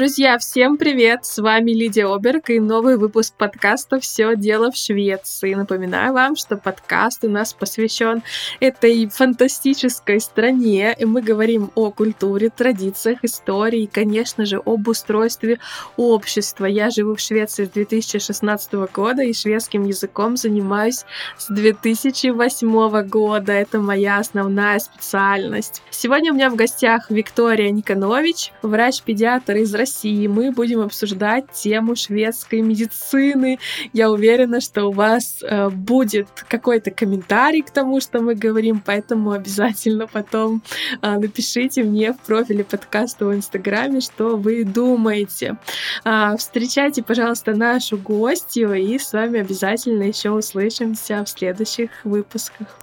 Друзья, всем привет! С вами Лидия Оберг и новый выпуск подкаста «Все дело в Швеции». Напоминаю вам, что подкаст у нас посвящен этой фантастической стране, и мы говорим о культуре, традициях, истории и, конечно же, об устройстве общества. Я живу в Швеции с 2016 года и шведским языком занимаюсь с 2008 года. Это моя основная специальность. Сегодня у меня в гостях Виктория Никонович, врач-педиатр из из России. Мы будем обсуждать тему шведской медицины. Я уверена, что у вас э, будет какой-то комментарий к тому, что мы говорим, поэтому обязательно потом э, напишите мне в профиле подкаста в Инстаграме, что вы думаете. Э, встречайте, пожалуйста, нашу гостью, и с вами обязательно еще услышимся в следующих выпусках.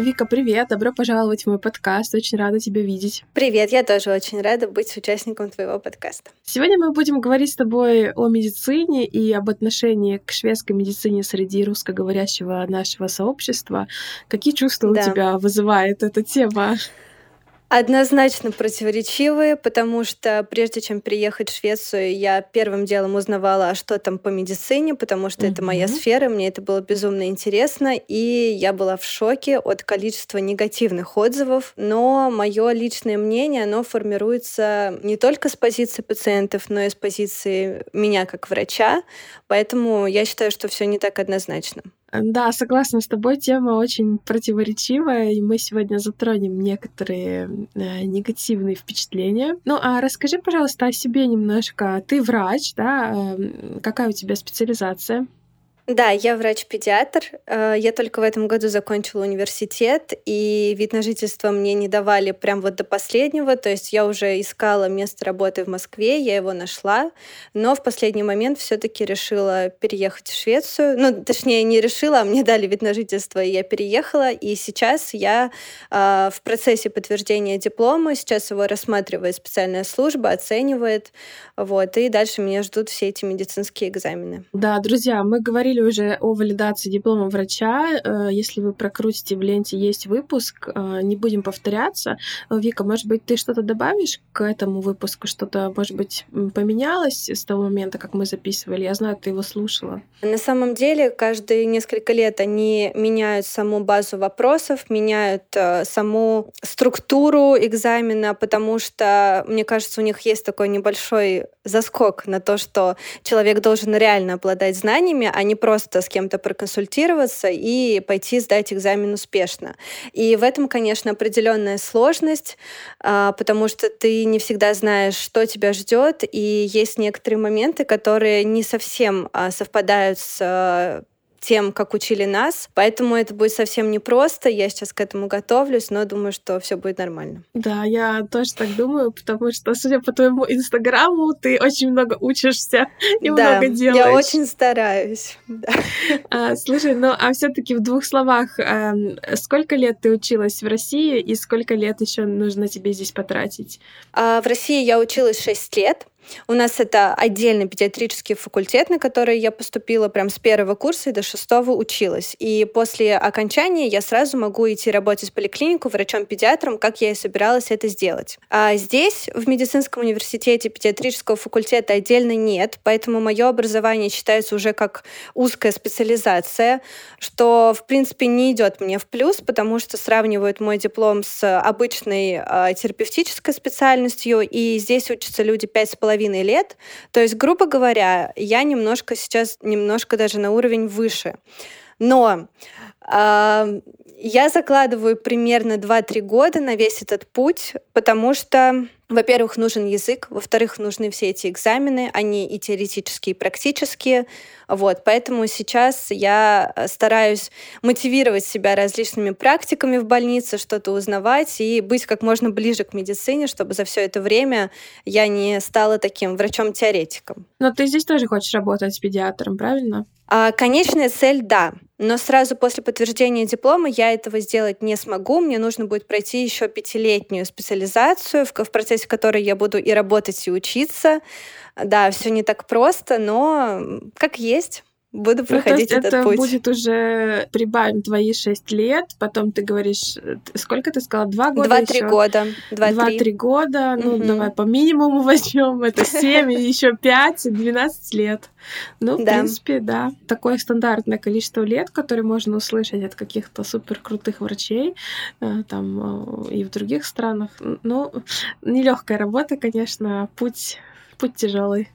Вика, привет! Добро пожаловать в мой подкаст. Очень рада тебя видеть. Привет, я тоже очень рада быть участником твоего подкаста. Сегодня мы будем говорить с тобой о медицине и об отношении к шведской медицине среди русскоговорящего нашего сообщества. Какие чувства да. у тебя вызывает эта тема? Однозначно противоречивые, потому что прежде чем приехать в Швецию, я первым делом узнавала, а что там по медицине, потому что mm-hmm. это моя сфера, мне это было безумно интересно, и я была в шоке от количества негативных отзывов. Но мое личное мнение, оно формируется не только с позиции пациентов, но и с позиции меня как врача, поэтому я считаю, что все не так однозначно. Да, согласна с тобой, тема очень противоречивая, и мы сегодня затронем некоторые э, негативные впечатления. Ну, а расскажи, пожалуйста, о себе немножко. Ты врач, да? Э, какая у тебя специализация? Да, я врач-педиатр. Э, я только в этом году закончила университет, и вид на жительство мне не давали прям вот до последнего. То есть я уже искала место работы в Москве, я его нашла, но в последний момент все-таки решила переехать в Швецию. Ну, точнее, не решила, а мне дали вид на жительство, и я переехала. И сейчас я э, в процессе подтверждения диплома, сейчас его рассматривает специальная служба, оценивает. Вот, и дальше меня ждут все эти медицинские экзамены. Да, друзья, мы говорили говорили уже о валидации диплома врача. Э, если вы прокрутите в ленте, есть выпуск, э, не будем повторяться. Вика, может быть, ты что-то добавишь к этому выпуску? Что-то, может быть, поменялось с того момента, как мы записывали? Я знаю, ты его слушала. На самом деле, каждые несколько лет они меняют саму базу вопросов, меняют э, саму структуру экзамена, потому что, мне кажется, у них есть такой небольшой заскок на то, что человек должен реально обладать знаниями, а не просто с кем-то проконсультироваться и пойти сдать экзамен успешно. И в этом, конечно, определенная сложность, а, потому что ты не всегда знаешь, что тебя ждет, и есть некоторые моменты, которые не совсем а, совпадают с тем, как учили нас. Поэтому это будет совсем непросто. Я сейчас к этому готовлюсь, но думаю, что все будет нормально. Да, я тоже так думаю, потому что, судя по твоему инстаграму, ты очень много учишься и да, много делаешь. Я очень стараюсь. Да. А, слушай, ну а все-таки в двух словах, а, сколько лет ты училась в России и сколько лет еще нужно тебе здесь потратить? А, в России я училась 6 лет. У нас это отдельный педиатрический факультет, на который я поступила прям с первого курса и до шестого училась. И после окончания я сразу могу идти работать в поликлинику врачом-педиатром, как я и собиралась это сделать. А здесь, в медицинском университете педиатрического факультета отдельно нет, поэтому мое образование считается уже как узкая специализация, что, в принципе, не идет мне в плюс, потому что сравнивают мой диплом с обычной э, терапевтической специальностью, и здесь учатся люди пять с половиной половиной лет. То есть, грубо говоря, я немножко сейчас, немножко даже на уровень выше. Но э, я закладываю примерно 2-3 года на весь этот путь, потому что во-первых, нужен язык, во-вторых, нужны все эти экзамены, они и теоретические, и практические. Вот, поэтому сейчас я стараюсь мотивировать себя различными практиками в больнице, что-то узнавать и быть как можно ближе к медицине, чтобы за все это время я не стала таким врачом-теоретиком. Но ты здесь тоже хочешь работать с педиатром, правильно? А, конечная цель — да. Но сразу после подтверждения диплома я этого сделать не смогу. Мне нужно будет пройти еще пятилетнюю специализацию, в, в процессе которой я буду и работать, и учиться. Да, все не так просто, но как есть. Буду проходить ну, этот это путь. будет уже прибавим твои шесть лет, потом ты говоришь, сколько ты сказала, два года Два-три года. Два-три года, ну угу. давай по минимуму возьмем, это семь, еще пять, двенадцать лет. Ну, в да. принципе, да, такое стандартное количество лет, которое можно услышать от каких-то супер крутых врачей э, там э, и в других странах. Ну, нелегкая работа, конечно, путь, путь тяжелый.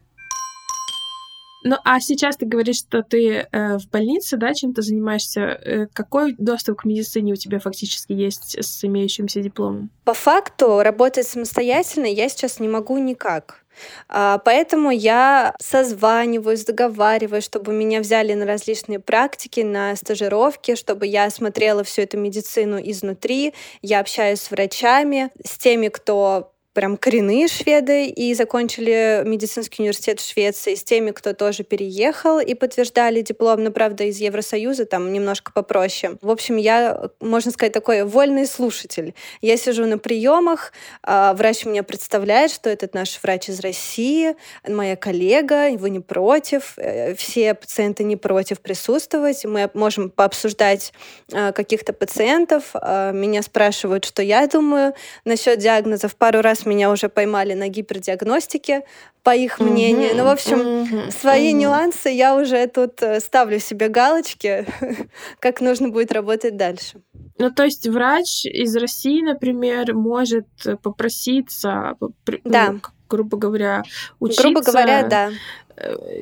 Ну, а сейчас ты говоришь, что ты э, в больнице, да, чем ты занимаешься? Э, какой доступ к медицине у тебя фактически есть с имеющимся дипломом? По факту работать самостоятельно я сейчас не могу никак. А, поэтому я созваниваюсь, договариваюсь, чтобы меня взяли на различные практики, на стажировки, чтобы я смотрела всю эту медицину изнутри. Я общаюсь с врачами, с теми, кто прям коренные шведы и закончили медицинский университет в Швеции, с теми, кто тоже переехал и подтверждали диплом, но, правда, из Евросоюза, там немножко попроще. В общем, я, можно сказать, такой вольный слушатель. Я сижу на приемах, а, врач меня представляет, что этот наш врач из России, моя коллега, вы не против, э, все пациенты не против присутствовать, мы можем пообсуждать а, каких-то пациентов, а, меня спрашивают, что я думаю насчет диагнозов. Пару раз меня уже поймали на гипердиагностике, по их мнению. Mm-hmm. Ну, в общем, mm-hmm. свои mm-hmm. нюансы я уже тут э, ставлю себе галочки, как нужно будет работать дальше. Ну, то есть врач из России, например, может попроситься, да. ну, грубо говоря, учиться... Грубо говоря, да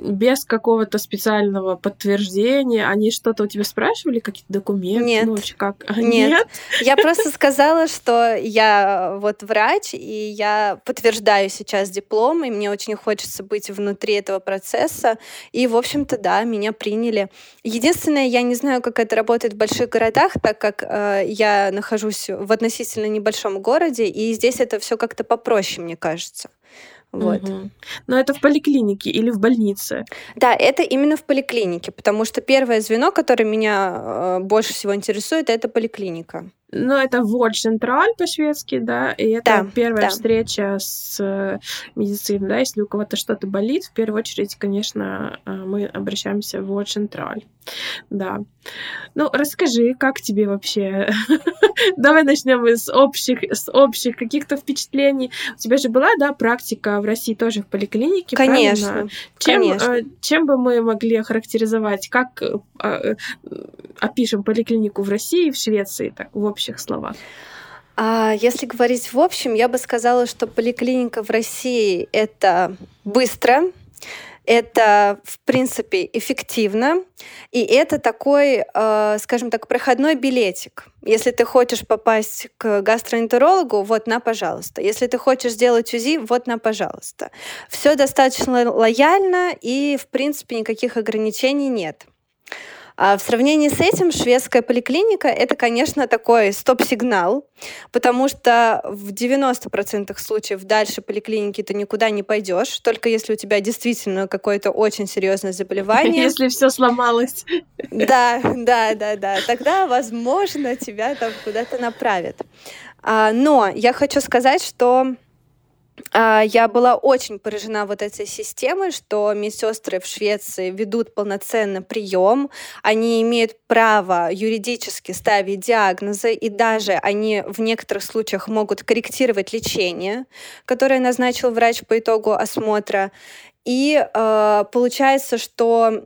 без какого-то специального подтверждения? Они что-то у тебя спрашивали, какие-то документы? Нет. Ну, как? Нет. Нет. Я просто сказала, что я вот врач, и я подтверждаю сейчас диплом, и мне очень хочется быть внутри этого процесса. И, в общем-то, да, меня приняли. Единственное, я не знаю, как это работает в больших городах, так как э, я нахожусь в относительно небольшом городе, и здесь это все как-то попроще, мне кажется. Вот. Угу. Но это в поликлинике или в больнице? Да, это именно в поликлинике, потому что первое звено, которое меня э, больше всего интересует, это поликлиника. Ну, это вот Централь по-шведски, да, и это да, первая да. встреча с э, медициной, да, если у кого-то что-то болит, в первую очередь, конечно, э, мы обращаемся в вот Централь, да. Ну, расскажи, как тебе вообще? Давай начнем с общих, с общих каких-то впечатлений. У тебя же была, да, практика в России тоже в поликлинике, Конечно, правильно? Чем, конечно. Э, чем бы мы могли охарактеризовать, как опишем поликлинику в России и в Швеции, так, в общем? Общих словах? А если говорить в общем, я бы сказала, что поликлиника в России это быстро, это, в принципе, эффективно, и это такой, э, скажем так, проходной билетик. Если ты хочешь попасть к гастроэнтерологу, вот на, пожалуйста. Если ты хочешь сделать УЗИ, вот на, пожалуйста. Все достаточно лояльно, и, в принципе, никаких ограничений нет. А в сравнении с этим шведская поликлиника — это, конечно, такой стоп-сигнал, потому что в 90% случаев дальше поликлиники ты никуда не пойдешь, только если у тебя действительно какое-то очень серьезное заболевание. Если все сломалось. Да, да, да, да. Тогда, возможно, тебя там куда-то направят. А, но я хочу сказать, что я была очень поражена вот этой системой, что медсестры в Швеции ведут полноценно прием, они имеют право юридически ставить диагнозы, и даже они в некоторых случаях могут корректировать лечение, которое назначил врач по итогу осмотра. И э, получается, что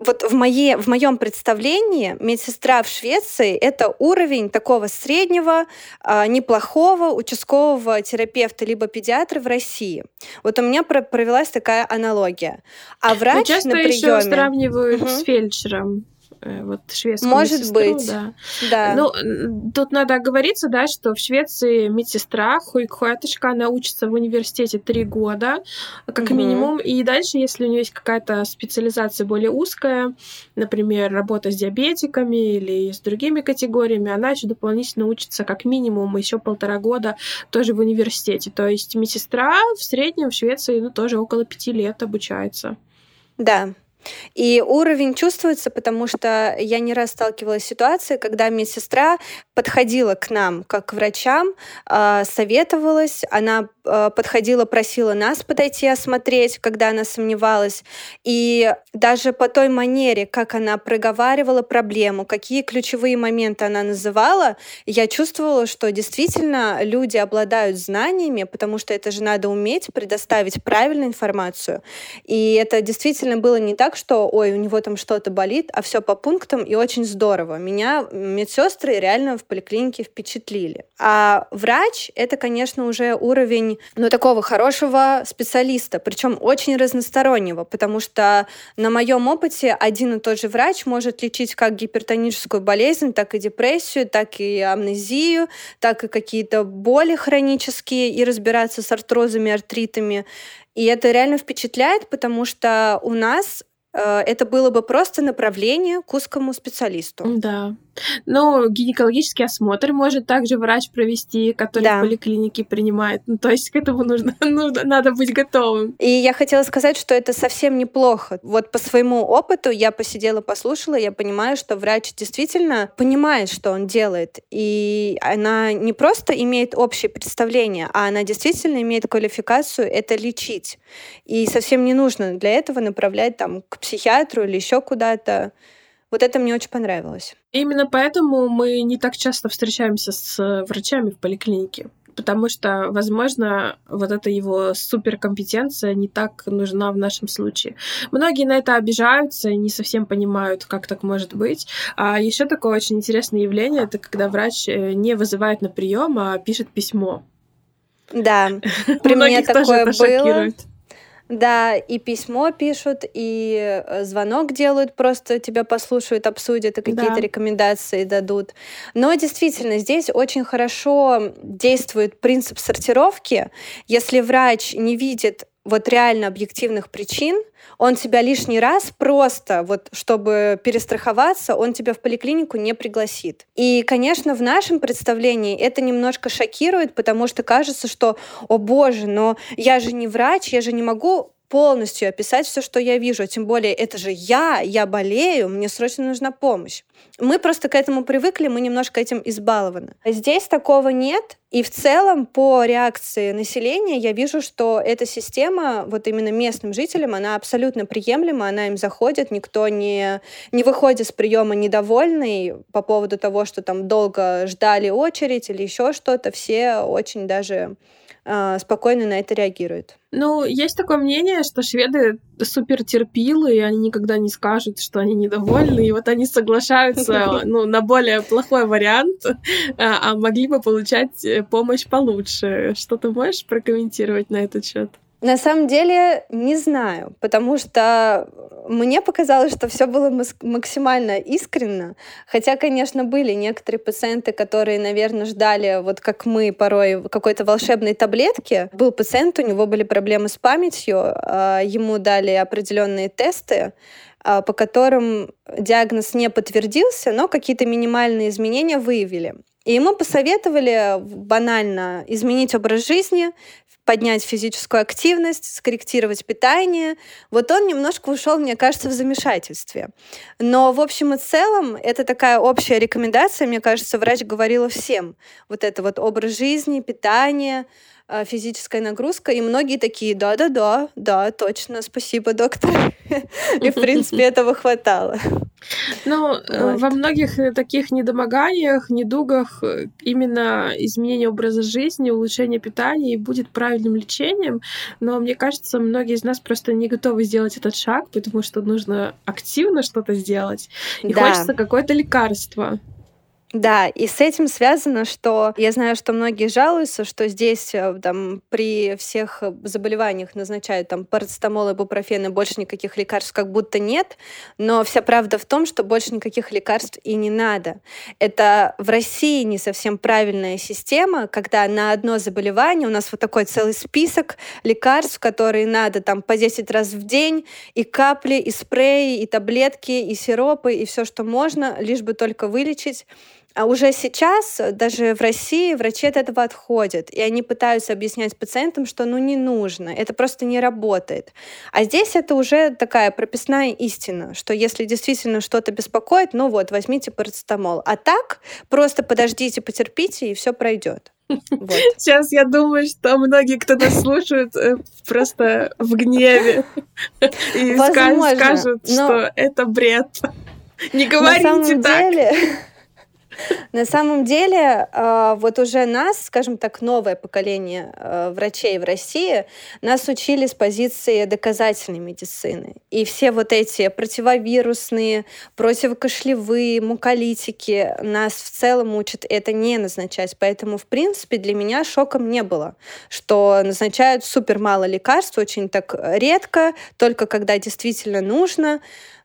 вот в, моей, в моем представлении медсестра в Швеции это уровень такого среднего, э, неплохого участкового терапевта либо педиатра в России. Вот у меня провелась такая аналогия. А врач Но часто на приеме... еще сравнивают угу. с фельдшером. Э, вот шведскую Может медсестру, быть, да. да. Ну, тут надо оговориться, да, что в Швеции медсестра, хуйкхуаточка, она учится в университете три года, как угу. минимум, и дальше, если у нее есть какая-то специализация более узкая, например, работа с диабетиками или с другими категориями, она еще дополнительно учится как минимум еще полтора года тоже в университете. То есть медсестра в среднем в Швеции ну, тоже около пяти лет обучается. Да, И уровень чувствуется, потому что я не раз сталкивалась с ситуацией, когда медсестра подходила к нам как к врачам, а, советовалась, она а, подходила, просила нас подойти осмотреть, когда она сомневалась. И даже по той манере, как она проговаривала проблему, какие ключевые моменты она называла, я чувствовала, что действительно люди обладают знаниями, потому что это же надо уметь предоставить правильную информацию. И это действительно было не так, что, ой, у него там что-то болит, а все по пунктам и очень здорово. Меня медсестры реально в поликлинике впечатлили. А врач — это, конечно, уже уровень, ну, такого хорошего специалиста, причем очень разностороннего, потому что на моем опыте один и тот же врач может лечить как гипертоническую болезнь, так и депрессию, так и амнезию, так и какие-то боли хронические, и разбираться с артрозами, артритами. И это реально впечатляет, потому что у нас это было бы просто направление к узкому специалисту. Да. Ну, гинекологический осмотр может также врач провести, который да. в поликлинике принимает. Ну, то есть к этому нужно, ну, надо быть готовым. И я хотела сказать, что это совсем неплохо. Вот по своему опыту я посидела, послушала, я понимаю, что врач действительно понимает, что он делает. И она не просто имеет общее представление, а она действительно имеет квалификацию это лечить. И совсем не нужно для этого направлять там к психиатру или еще куда-то. Вот это мне очень понравилось. Именно поэтому мы не так часто встречаемся с врачами в поликлинике потому что, возможно, вот эта его суперкомпетенция не так нужна в нашем случае. Многие на это обижаются и не совсем понимают, как так может быть. А еще такое очень интересное явление это когда врач э, не вызывает на прием, а пишет письмо. Да, при мне такое было. Да, и письмо пишут, и э, звонок делают, просто тебя послушают, обсудят и какие-то да. рекомендации дадут. Но действительно, здесь очень хорошо действует принцип сортировки. Если врач не видит вот реально объективных причин, он тебя лишний раз просто, вот чтобы перестраховаться, он тебя в поликлинику не пригласит. И, конечно, в нашем представлении это немножко шокирует, потому что кажется, что, о боже, но я же не врач, я же не могу полностью описать все, что я вижу. Тем более, это же я, я болею, мне срочно нужна помощь. Мы просто к этому привыкли, мы немножко этим избалованы. Здесь такого нет. И в целом по реакции населения я вижу, что эта система, вот именно местным жителям, она абсолютно приемлема, она им заходит, никто не, не выходит с приема недовольный по поводу того, что там долго ждали очередь или еще что-то. Все очень даже спокойно на это реагируют. Ну, есть такое мнение, что шведы супер терпилы, и они никогда не скажут, что они недовольны, и вот они соглашаются ну, на более плохой вариант, а, а могли бы получать э, помощь получше. Что ты можешь прокомментировать на этот счет? На самом деле не знаю, потому что мне показалось, что все было максимально искренно. Хотя, конечно, были некоторые пациенты, которые, наверное, ждали, вот как мы порой, какой-то волшебной таблетки. Был пациент, у него были проблемы с памятью, а, ему дали определенные тесты, а, по которым диагноз не подтвердился, но какие-то минимальные изменения выявили. И ему посоветовали банально изменить образ жизни, поднять физическую активность, скорректировать питание. Вот он немножко ушел, мне кажется, в замешательстве. Но в общем и целом это такая общая рекомендация, мне кажется, врач говорила всем. Вот это вот образ жизни, питание, физическая нагрузка, и многие такие, да-да-да, да, точно, спасибо, доктор. И, в принципе, этого хватало. Ну, э, во многих э, таких недомоганиях, недугах э, именно изменение образа жизни, улучшение питания будет правильным лечением, но мне кажется, многие из нас просто не готовы сделать этот шаг, потому что нужно активно что-то сделать, и да. хочется какое-то лекарство. Да, и с этим связано, что я знаю, что многие жалуются, что здесь э, там, при всех заболеваниях назначают там парацетамол и бупрофен, и больше никаких лекарств как будто нет, но вся правда в том, что больше никаких лекарств и не надо. Это в России не совсем правильная система, когда на одно заболевание у нас вот такой целый список лекарств, которые надо там по 10 раз в день, и капли, и спреи, и таблетки, и сиропы, и все, что можно, лишь бы только вылечить. А уже сейчас, даже в России, врачи от этого отходят, и они пытаются объяснять пациентам, что ну не нужно, это просто не работает. А здесь это уже такая прописная истина, что если действительно что-то беспокоит, ну вот, возьмите парацетамол. А так просто подождите, потерпите, и все пройдет. Вот. Сейчас я думаю, что многие, кто нас слушает, э, просто в гневе и Возможно, скажут, но... что это бред. Не говорите На самом так. Деле... На самом деле, а, вот уже нас, скажем так, новое поколение а, врачей в России, нас учили с позиции доказательной медицины. И все вот эти противовирусные, противокошлевые, муколитики нас в целом учат это не назначать. Поэтому, в принципе, для меня шоком не было, что назначают супер мало лекарств, очень так редко, только когда действительно нужно.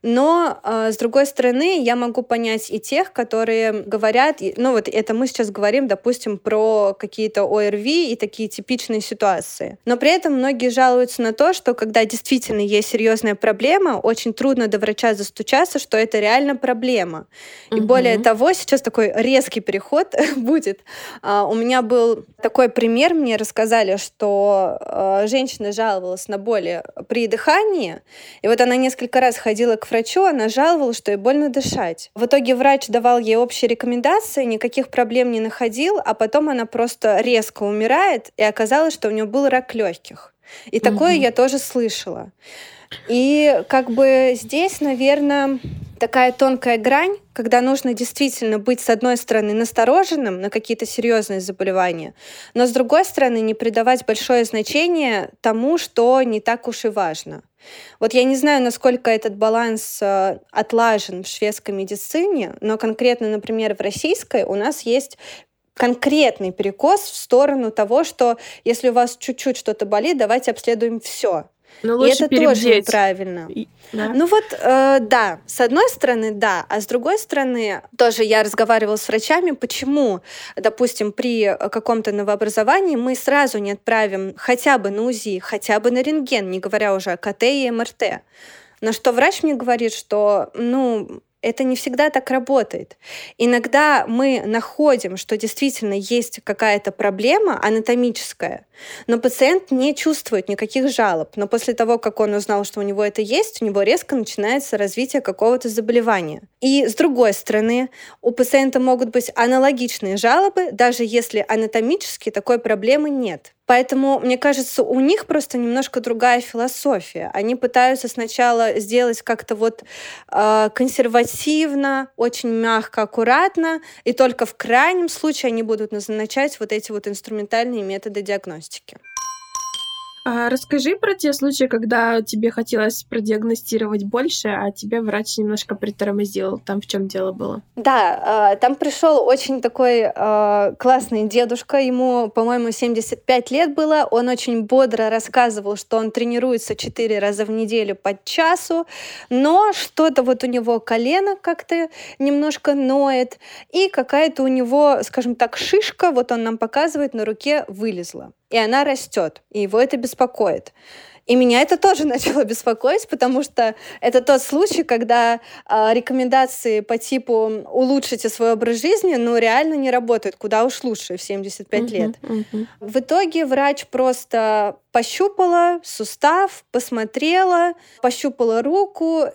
Но, э, с другой стороны, я могу понять и тех, которые говорят, ну вот это мы сейчас говорим, допустим, про какие-то ОРВИ и такие типичные ситуации. Но при этом многие жалуются на то, что когда действительно есть серьезная проблема, очень трудно до врача застучаться, что это реально проблема. И угу. более того, сейчас такой резкий переход будет. Uh, у меня был такой пример, мне рассказали, что uh, женщина жаловалась на боли при дыхании, и вот она несколько раз ходила к врачу, она жаловалась, что ей больно дышать. В итоге врач давал ей общие рекомендации, никаких проблем не находил, а потом она просто резко умирает, и оказалось, что у нее был рак легких. И такое угу. я тоже слышала. И как бы здесь, наверное, такая тонкая грань, когда нужно действительно быть, с одной стороны, настороженным на какие-то серьезные заболевания, но с другой стороны, не придавать большое значение тому, что не так уж и важно. Вот я не знаю, насколько этот баланс э, отлажен в шведской медицине, но конкретно, например, в российской у нас есть конкретный перекос в сторону того, что если у вас чуть-чуть что-то болит, давайте обследуем все. Но лучше и это перебдеть. тоже неправильно. И, да? Ну вот, э, да, с одной стороны, да, а с другой стороны, тоже я разговаривала с врачами, почему, допустим, при каком-то новообразовании мы сразу не отправим хотя бы на УЗИ, хотя бы на рентген, не говоря уже о КТ и МРТ. На что врач мне говорит, что, ну, это не всегда так работает. Иногда мы находим, что действительно есть какая-то проблема анатомическая, но пациент не чувствует никаких жалоб. Но после того, как он узнал, что у него это есть, у него резко начинается развитие какого-то заболевания. И с другой стороны, у пациента могут быть аналогичные жалобы, даже если анатомически такой проблемы нет. Поэтому, мне кажется, у них просто немножко другая философия. Они пытаются сначала сделать как-то вот э, консервативно, очень мягко, аккуратно, и только в крайнем случае они будут назначать вот эти вот инструментальные методы диагностики. А расскажи про те случаи, когда тебе хотелось продиагностировать больше, а тебе врач немножко притормозил. Там в чем дело было? Да, а, там пришел очень такой а, классный дедушка, ему, по-моему, 75 лет было. Он очень бодро рассказывал, что он тренируется 4 раза в неделю по часу, но что-то вот у него колено как-то немножко ноет, и какая-то у него, скажем так, шишка, вот он нам показывает, на руке вылезла и она растет, и его это беспокоит. И меня это тоже начало беспокоить, потому что это тот случай, когда э, рекомендации по типу улучшите свой образ жизни, ну, реально не работают. Куда уж лучше в 75 uh-huh, лет. Uh-huh. В итоге врач просто пощупала сустав, посмотрела, пощупала руку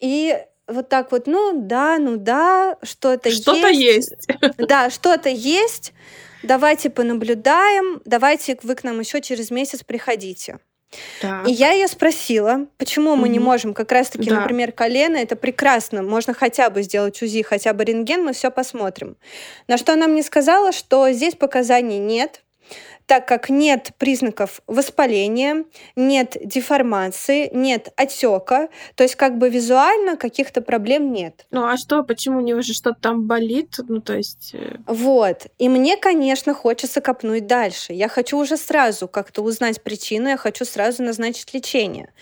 и вот так вот, ну да, ну да, что-то, есть. Что-то есть. Да, что-то есть давайте понаблюдаем, давайте вы к нам еще через месяц приходите. Так. И я ее спросила, почему мы угу. не можем, как раз-таки, да. например, колено, это прекрасно, можно хотя бы сделать УЗИ, хотя бы рентген, мы все посмотрим. На что она мне сказала, что здесь показаний нет, так как нет признаков воспаления, нет деформации, нет отека, то есть как бы визуально каких-то проблем нет. Ну а что, почему у него же что-то там болит? Ну то есть... Э, вот. И мне, конечно, хочется копнуть дальше. Я хочу уже сразу как-то узнать причину, я хочу сразу назначить лечение.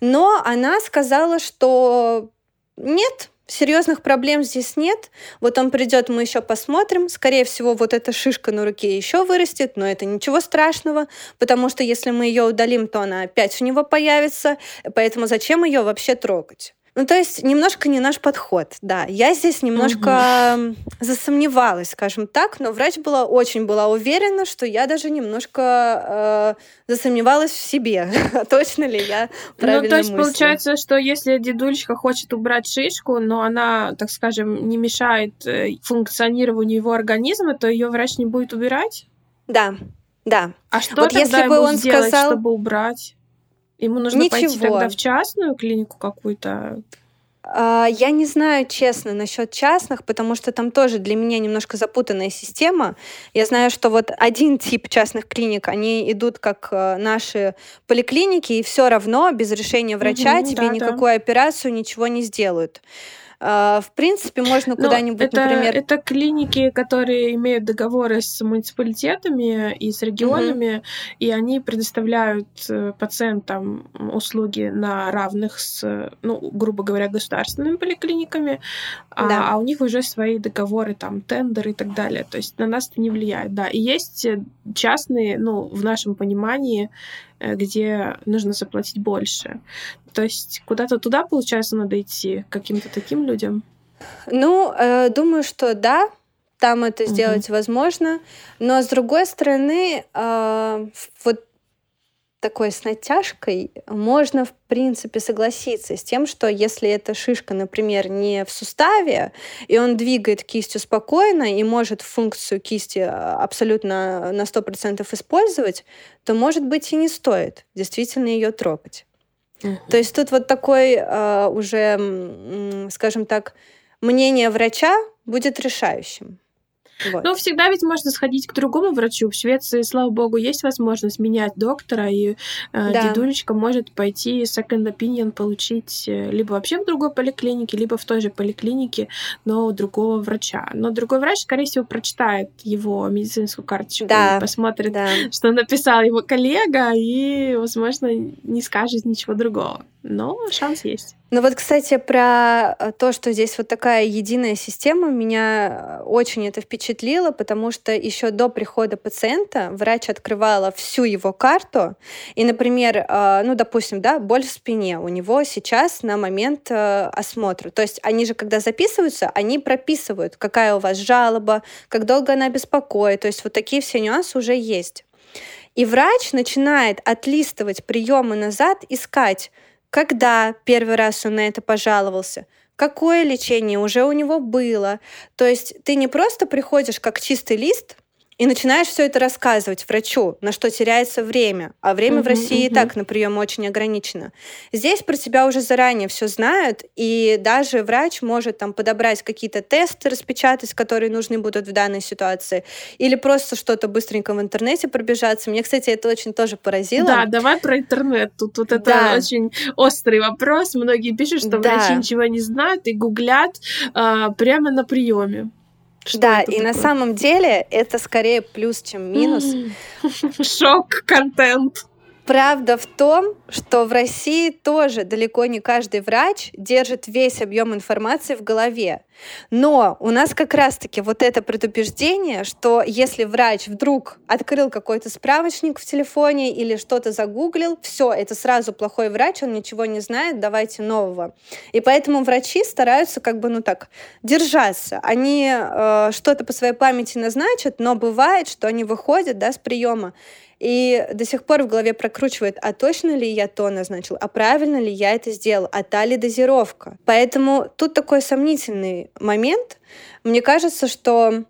Но она сказала, что нет, Серьезных проблем здесь нет. Вот он придет, мы еще посмотрим. Скорее всего, вот эта шишка на руке еще вырастет, но это ничего страшного, потому что если мы ее удалим, то она опять у него появится. Поэтому зачем ее вообще трогать? Ну, то есть немножко не наш подход, да. Я здесь немножко угу. засомневалась, скажем так, но врач была очень была уверена, что я даже немножко э, засомневалась в себе. Точно ли я правильно Ну, то есть мыслю. получается, что если дедулечка хочет убрать шишку, но она, так скажем, не мешает э, функционированию его организма, то ее врач не будет убирать? Да, да. А что вот тогда если ему бы он сделать, сказал... чтобы убрать? Ему нужно Ничего. пойти тогда в частную клинику какую-то? А, я не знаю, честно, насчет частных, потому что там тоже для меня немножко запутанная система. Я знаю, что вот один тип частных клиник, они идут как э, наши поликлиники, и все равно без решения врача угу, тебе да, никакую да. операцию ничего не сделают. А, в принципе, можно ну, куда-нибудь, это, например... Это клиники, которые имеют договоры с муниципалитетами и с регионами, угу. и они предоставляют э, пациентам услуги на равных с, ну, грубо говоря, государственными поликлиниками, а, да. а, а у них уже свои договоры, там, тендеры и так далее. То есть на нас это не влияет, да. И есть частные, ну, в нашем понимании, Э, где нужно заплатить больше. То есть куда-то туда, получается, надо идти, каким-то таким людям? Ну, э, думаю, что да, там это сделать угу. возможно. Но с другой стороны, э, вот такой с натяжкой, можно, в принципе, согласиться с тем, что если эта шишка, например, не в суставе, и он двигает кистью спокойно и может функцию кисти а, абсолютно на 100% использовать, то, может быть, и не стоит действительно ее трогать. Угу. То есть тут вот такой э, уже, скажем так, мнение врача будет решающим. Вот. Ну, всегда ведь можно сходить к другому врачу. В Швеции, слава богу, есть возможность менять доктора, и э, да. дедулечка может пойти second opinion получить э, либо вообще в другой поликлинике, либо в той же поликлинике, но у другого врача. Но другой врач, скорее всего, прочитает его медицинскую карточку да. и посмотрит, да. что написал его коллега, и, возможно, не скажет ничего другого. Но шанс есть. Ну вот, кстати, про э, то, что здесь вот такая единая система, меня очень это впечатлило, потому что еще до прихода пациента врач открывала всю его карту, и, например, э, ну, допустим, да, боль в спине у него сейчас на момент э, осмотра. То есть они же, когда записываются, они прописывают, какая у вас жалоба, как долго она беспокоит. То есть вот такие все нюансы уже есть. И врач начинает отлистывать приемы назад, искать, когда первый раз он на это пожаловался, какое лечение уже у него было. То есть ты не просто приходишь как чистый лист, и начинаешь все это рассказывать врачу, на что теряется время. А время угу, в России угу. и так на прием очень ограничено. Здесь про тебя уже заранее все знают, и даже врач может там подобрать какие-то тесты, распечатать, которые нужны будут в данной ситуации, или просто что-то быстренько в интернете пробежаться. Мне, кстати, это очень тоже поразило. Да, давай про интернет. Тут вот это да. очень острый вопрос. Многие пишут, что да. врачи ничего не знают и гуглят а, прямо на приеме. Что да, и такое? на самом деле это скорее плюс, чем минус. Шок-контент. Правда в том, что в России тоже далеко не каждый врач держит весь объем информации в голове. Но у нас как раз-таки вот это предупреждение, что если врач вдруг открыл какой-то справочник в телефоне или что-то загуглил, все, это сразу плохой врач, он ничего не знает, давайте нового. И поэтому врачи стараются как бы, ну так, держаться. Они э, что-то по своей памяти назначат, но бывает, что они выходят да, с приема и до сих пор в голове прокручивает, а точно ли я то назначил, а правильно ли я это сделал, а та ли дозировка. Поэтому тут такой сомнительный момент. Мне кажется, что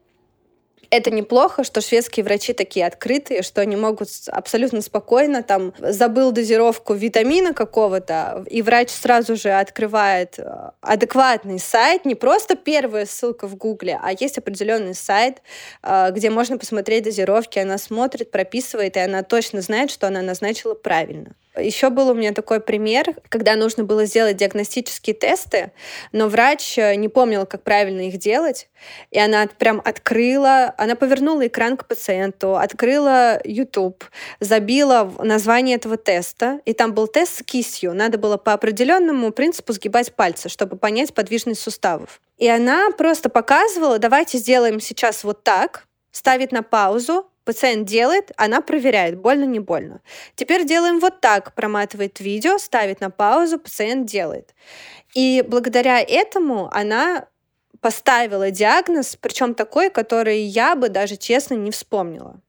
это неплохо, что шведские врачи такие открытые, что они могут абсолютно спокойно, там, забыл дозировку витамина какого-то, и врач сразу же открывает э, адекватный сайт, не просто первая ссылка в Гугле, а есть определенный сайт, э, где можно посмотреть дозировки, она смотрит, прописывает, и она точно знает, что она назначила правильно. Еще был у меня такой пример, когда нужно было сделать диагностические тесты, но врач э, не помнил, как правильно их делать, и она прям открыла, она повернула экран к пациенту, открыла YouTube, забила название этого теста, и там был тест с кистью. Надо было по определенному принципу сгибать пальцы, чтобы понять подвижность суставов. И она просто показывала, давайте сделаем сейчас вот так, ставит на паузу, Пациент делает, она проверяет, больно, не больно. Теперь делаем вот так, проматывает видео, ставит на паузу, пациент делает. И благодаря этому она поставила диагноз, причем такой, который я бы даже честно не вспомнила.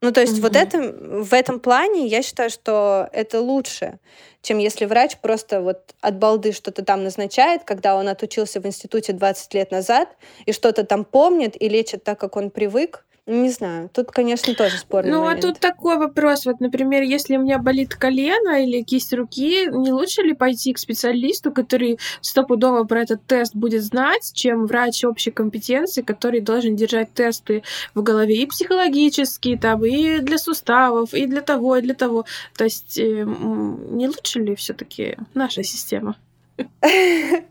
Ну, то есть угу. вот это, в этом плане я считаю, что это лучше, чем если врач просто вот от балды что-то там назначает, когда он отучился в институте 20 лет назад и что-то там помнит и лечит так, как он привык. Не знаю, тут, конечно, тоже спорный Ну, момент. а тут такой вопрос. Вот, например, если у меня болит колено или кисть руки, не лучше ли пойти к специалисту, который стопудово про этот тест будет знать, чем врач общей компетенции, который должен держать тесты в голове и психологические, там, и для суставов, и для того, и для того. То есть э, не лучше ли все таки наша система?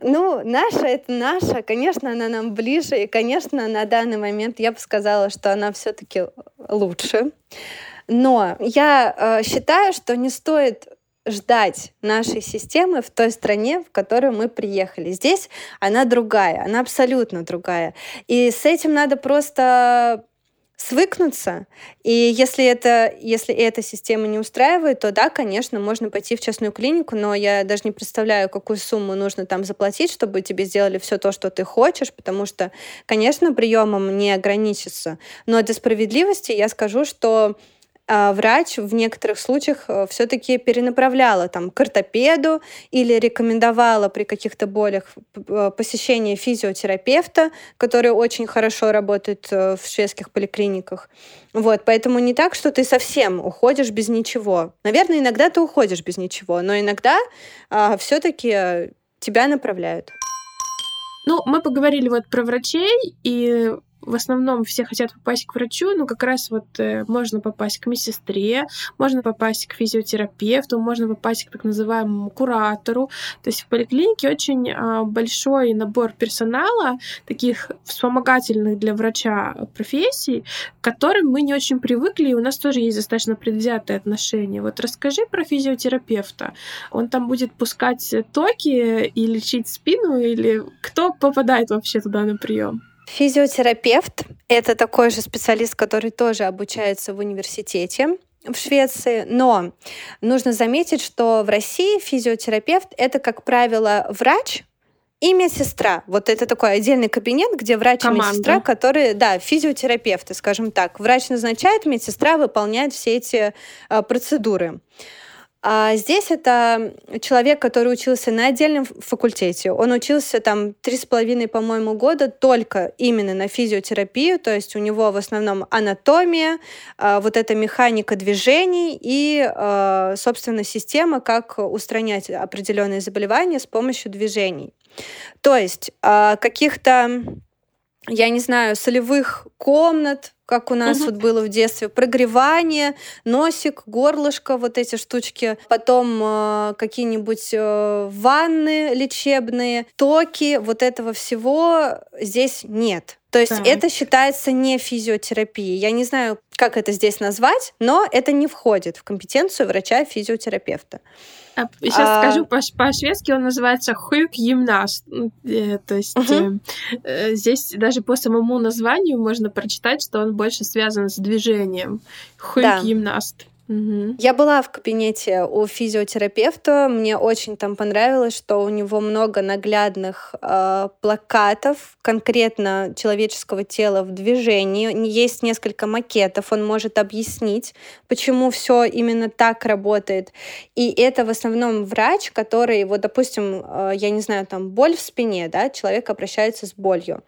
Ну, наша — это наша. Конечно, она нам ближе. И, конечно, на данный момент я бы сказала, что она все таки лучше. Но я э, считаю, что не стоит ждать нашей системы в той стране, в которую мы приехали. Здесь она другая, она абсолютно другая. И с этим надо просто свыкнуться. И если, это, если эта система не устраивает, то да, конечно, можно пойти в частную клинику, но я даже не представляю, какую сумму нужно там заплатить, чтобы тебе сделали все то, что ты хочешь, потому что, конечно, приемом не ограничится. Но для справедливости я скажу, что врач в некоторых случаях э, все-таки перенаправляла там, к ортопеду или рекомендовала при каких-то болях э, посещение физиотерапевта, который очень хорошо работает э, в шведских поликлиниках. Вот, поэтому не так, что ты совсем уходишь без ничего. Наверное, иногда ты уходишь без ничего, но иногда а, все-таки тебя направляют. Ну, мы поговорили вот про врачей, и в основном все хотят попасть к врачу, но как раз вот э, можно попасть к медсестре, можно попасть к физиотерапевту, можно попасть к так называемому куратору. То есть в поликлинике очень э, большой набор персонала, таких вспомогательных для врача профессий, к которым мы не очень привыкли, и у нас тоже есть достаточно предвзятое отношение. Вот расскажи про физиотерапевта. Он там будет пускать токи и лечить спину, или кто попадает вообще туда на прием? Физиотерапевт — это такой же специалист, который тоже обучается в университете в Швеции, но нужно заметить, что в России физиотерапевт — это, как правило, врач, и медсестра. Вот это такой отдельный кабинет, где врач Команда. и медсестра, которые, да, физиотерапевты, скажем так. Врач назначает, медсестра выполняет все эти э, процедуры. А здесь это человек, который учился на отдельном факультете. Он учился там три с половиной, по-моему, года только именно на физиотерапию, то есть у него в основном анатомия, а, вот эта механика движений и, а, собственно, система, как устранять определенные заболевания с помощью движений. То есть каких-то я не знаю, солевых комнат, как у нас угу. вот было в детстве, прогревание, носик, горлышко, вот эти штучки, потом э, какие-нибудь э, ванны лечебные, токи, вот этого всего здесь нет. То есть так. это считается не физиотерапией. Я не знаю, как это здесь назвать, но это не входит в компетенцию врача-физиотерапевта. А, сейчас а... скажу по-шведски, он называется хуйк гимнаст. Э, то есть угу. э, здесь даже по самому названию можно прочитать, что он больше связан с движением. Хуйк да. Угу. Я была в кабинете у физиотерапевта. Мне очень там понравилось, что у него много наглядных э, плакатов конкретно человеческого тела в движении. Есть несколько макетов. Он может объяснить, почему все именно так работает. И это в основном врач, который, вот, допустим, э, я не знаю, там боль в спине, да, человек обращается с болью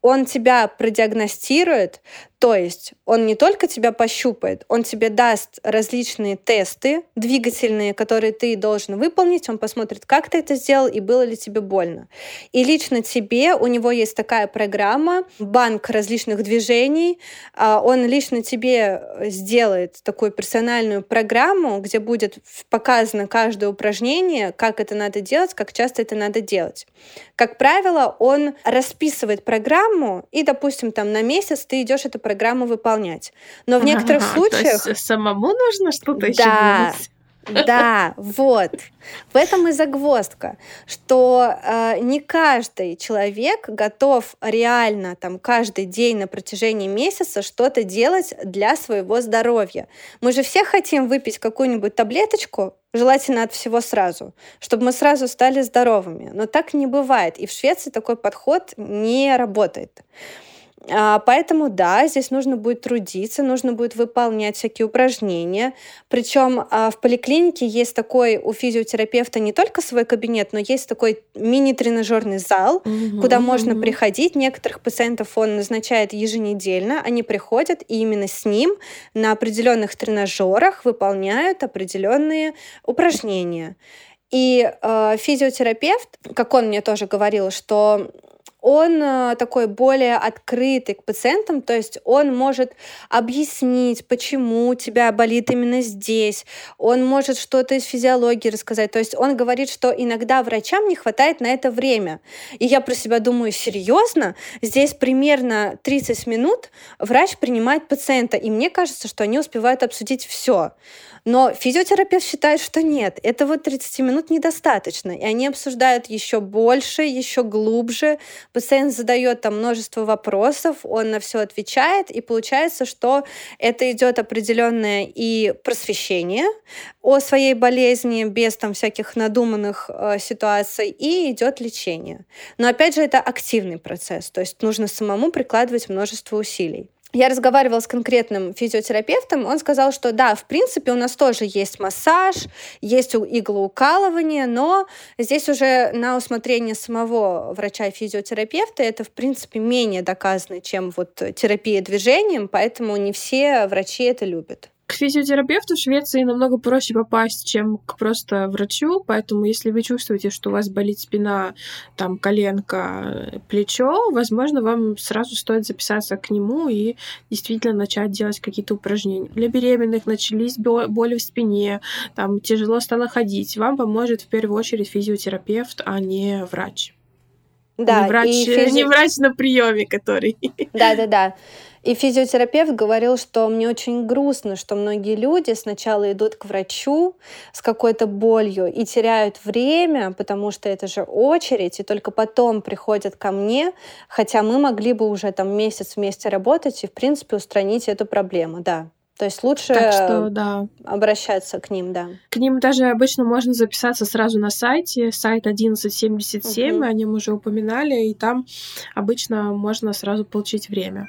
он тебя продиагностирует, то есть он не только тебя пощупает, он тебе даст различные тесты двигательные, которые ты должен выполнить, он посмотрит, как ты это сделал и было ли тебе больно. И лично тебе, у него есть такая программа, банк различных движений, а, он лично тебе сделает такую персональную программу, где будет показано каждое упражнение, как это надо делать, как часто это надо делать. Как правило, он расписывает программу, и, допустим, там на месяц ты идешь эту программу выполнять. Но в некоторых ага, случаях... То есть самому нужно что-то да, еще Да, вот. В этом и загвоздка, что э, не каждый человек готов реально там каждый день на протяжении месяца что-то делать для своего здоровья. Мы же все хотим выпить какую-нибудь таблеточку, желательно от всего сразу, чтобы мы сразу стали здоровыми. Но так не бывает. И в Швеции такой подход не работает. А, поэтому, да, здесь нужно будет трудиться, нужно будет выполнять всякие упражнения. Причем а, в поликлинике есть такой у физиотерапевта не только свой кабинет, но есть такой мини-тренажерный зал, угу, куда можно угу. приходить. Некоторых пациентов он назначает еженедельно. Они приходят и именно с ним на определенных тренажерах выполняют определенные упражнения. И э, физиотерапевт, как он мне тоже говорил, что он э, такой более открытый к пациентам, то есть он может объяснить, почему у тебя болит именно здесь, он может что-то из физиологии рассказать, то есть он говорит, что иногда врачам не хватает на это время. И я про себя думаю, серьезно? Здесь примерно 30 минут врач принимает пациента, и мне кажется, что они успевают обсудить все. Но физиотерапевт считает, что нет, этого 30 минут недостаточно. И они обсуждают еще больше, еще глубже. Пациент задает там множество вопросов, он на все отвечает, и получается, что это идет определенное и просвещение о своей болезни без там всяких надуманных э, ситуаций, и идет лечение. Но опять же, это активный процесс, то есть нужно самому прикладывать множество усилий я разговаривала с конкретным физиотерапевтом, он сказал, что да, в принципе, у нас тоже есть массаж, есть иглоукалывание, но здесь уже на усмотрение самого врача-физиотерапевта это, в принципе, менее доказано, чем вот терапия движением, поэтому не все врачи это любят. К физиотерапевту в Швеции намного проще попасть, чем к просто врачу, поэтому если вы чувствуете, что у вас болит спина, там, коленка, плечо, возможно, вам сразу стоит записаться к нему и действительно начать делать какие-то упражнения. Для беременных начались боли в спине, там, тяжело стало ходить, вам поможет в первую очередь физиотерапевт, а не врач. Да, не врач, физи... не врач на приеме, который. Да, да, да. И физиотерапевт говорил, что мне очень грустно, что многие люди сначала идут к врачу с какой-то болью и теряют время, потому что это же очередь, и только потом приходят ко мне, хотя мы могли бы уже там месяц вместе работать и, в принципе, устранить эту проблему, да. То есть лучше так что, да. обращаться к ним, да. К ним даже обычно можно записаться сразу на сайте, сайт 1177, угу. о нем уже упоминали, и там обычно можно сразу получить время.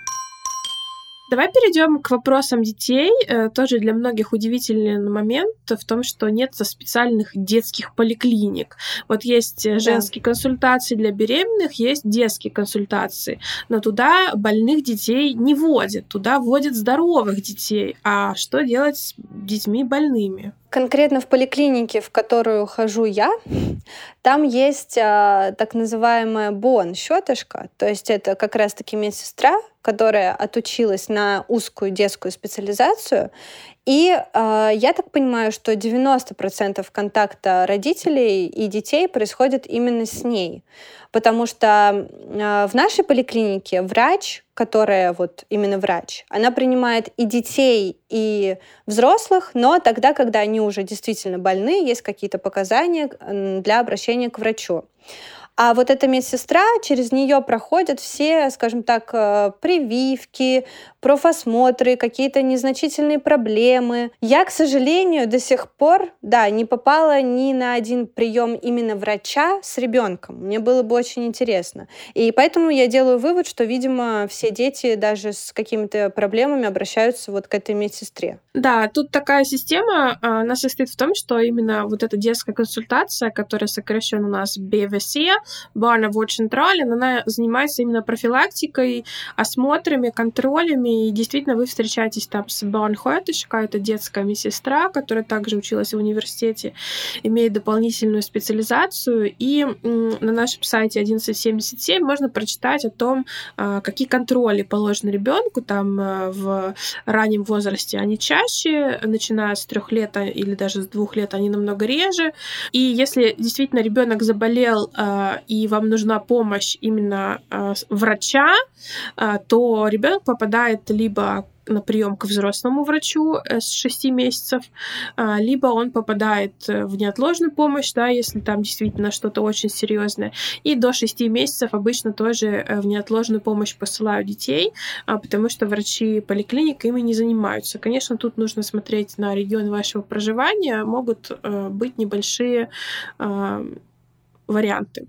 Давай перейдем к вопросам детей. Э, тоже для многих удивительный момент в том, что нет специальных детских поликлиник. Вот есть да. женские консультации для беременных, есть детские консультации. Но туда больных детей не водят, туда водят здоровых детей. А что делать с детьми больными? Конкретно в поликлинике, в которую хожу я, там есть а, так называемая бон щетышка, то есть это как раз-таки медсестра, которая отучилась на узкую детскую специализацию. И э, я так понимаю, что 90% контакта родителей и детей происходит именно с ней. Потому что э, в нашей поликлинике врач, которая вот именно врач, она принимает и детей, и взрослых, но тогда, когда они уже действительно больны, есть какие-то показания для обращения к врачу. А вот эта медсестра, через нее проходят все, скажем так, э, прививки, профосмотры, какие-то незначительные проблемы. Я, к сожалению, до сих пор, да, не попала ни на один прием именно врача с ребенком. Мне было бы очень интересно. И поэтому я делаю вывод, что, видимо, все дети даже с какими-то проблемами обращаются вот к этой медсестре. Да, тут такая система, а, она состоит в том, что именно вот эта детская консультация, которая сокращена у нас BVC, Барна-Вотцентрален, она занимается именно профилактикой, осмотрами, контролями, и действительно вы встречаетесь там с Барнхойтышка, это детская медсестра, которая также училась в университете, имеет дополнительную специализацию, и на нашем сайте 1177 можно прочитать о том, а, какие контроли положены ребенку там а, в раннем возрасте. Они чаще, начиная с трех лет а, или даже с двух лет, они намного реже. И если действительно ребенок заболел и вам нужна помощь именно э, врача, э, то ребенок попадает либо на прием к взрослому врачу э, с 6 месяцев, а, либо он попадает э, в неотложную помощь, да, если там действительно что-то очень серьезное. И до 6 месяцев обычно тоже э, в неотложную помощь посылают детей, а, потому что врачи поликлиник ими не занимаются. Конечно, тут нужно смотреть на регион вашего проживания, могут быть небольшие варианты.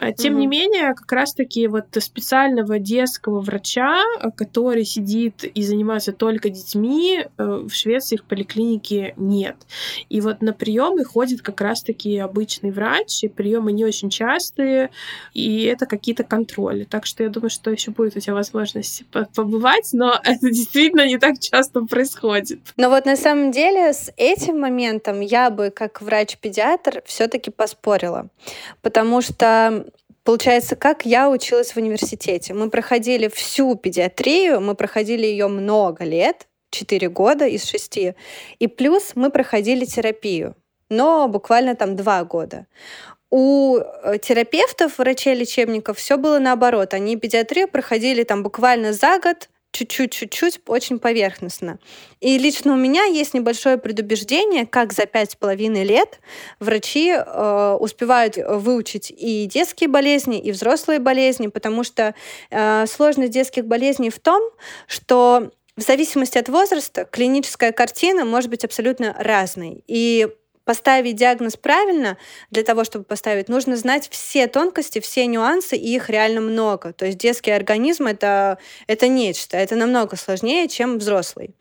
А, тем угу. не менее, как раз-таки вот специального детского врача, который сидит и занимается только детьми, э, в Швеции в поликлинике нет. И вот на приемы ходит как раз-таки обычный врач, и приемы не очень частые, и это какие-то контроли. Так что я думаю, что еще будет у тебя возможность побывать, но это действительно не так часто происходит. Но вот на самом деле с этим моментом я бы, как врач-педиатр, все-таки поспорила. Потому что Получается, как я училась в университете. Мы проходили всю педиатрию, мы проходили ее много лет, 4 года из 6, и плюс мы проходили терапию, но буквально там 2 года. У э, терапевтов, врачей-лечебников все было наоборот. Они педиатрию проходили там буквально за год, чуть-чуть, чуть-чуть, очень поверхностно. И лично у меня есть небольшое предубеждение, как за пять с половиной лет врачи э, успевают выучить и детские болезни, и взрослые болезни, потому что э, сложность детских болезней в том, что в зависимости от возраста клиническая картина может быть абсолютно разной. И поставить диагноз правильно, для того, чтобы поставить, нужно знать все тонкости, все нюансы, и их реально много. То есть детский организм это, это нечто, это намного сложнее, чем взрослый.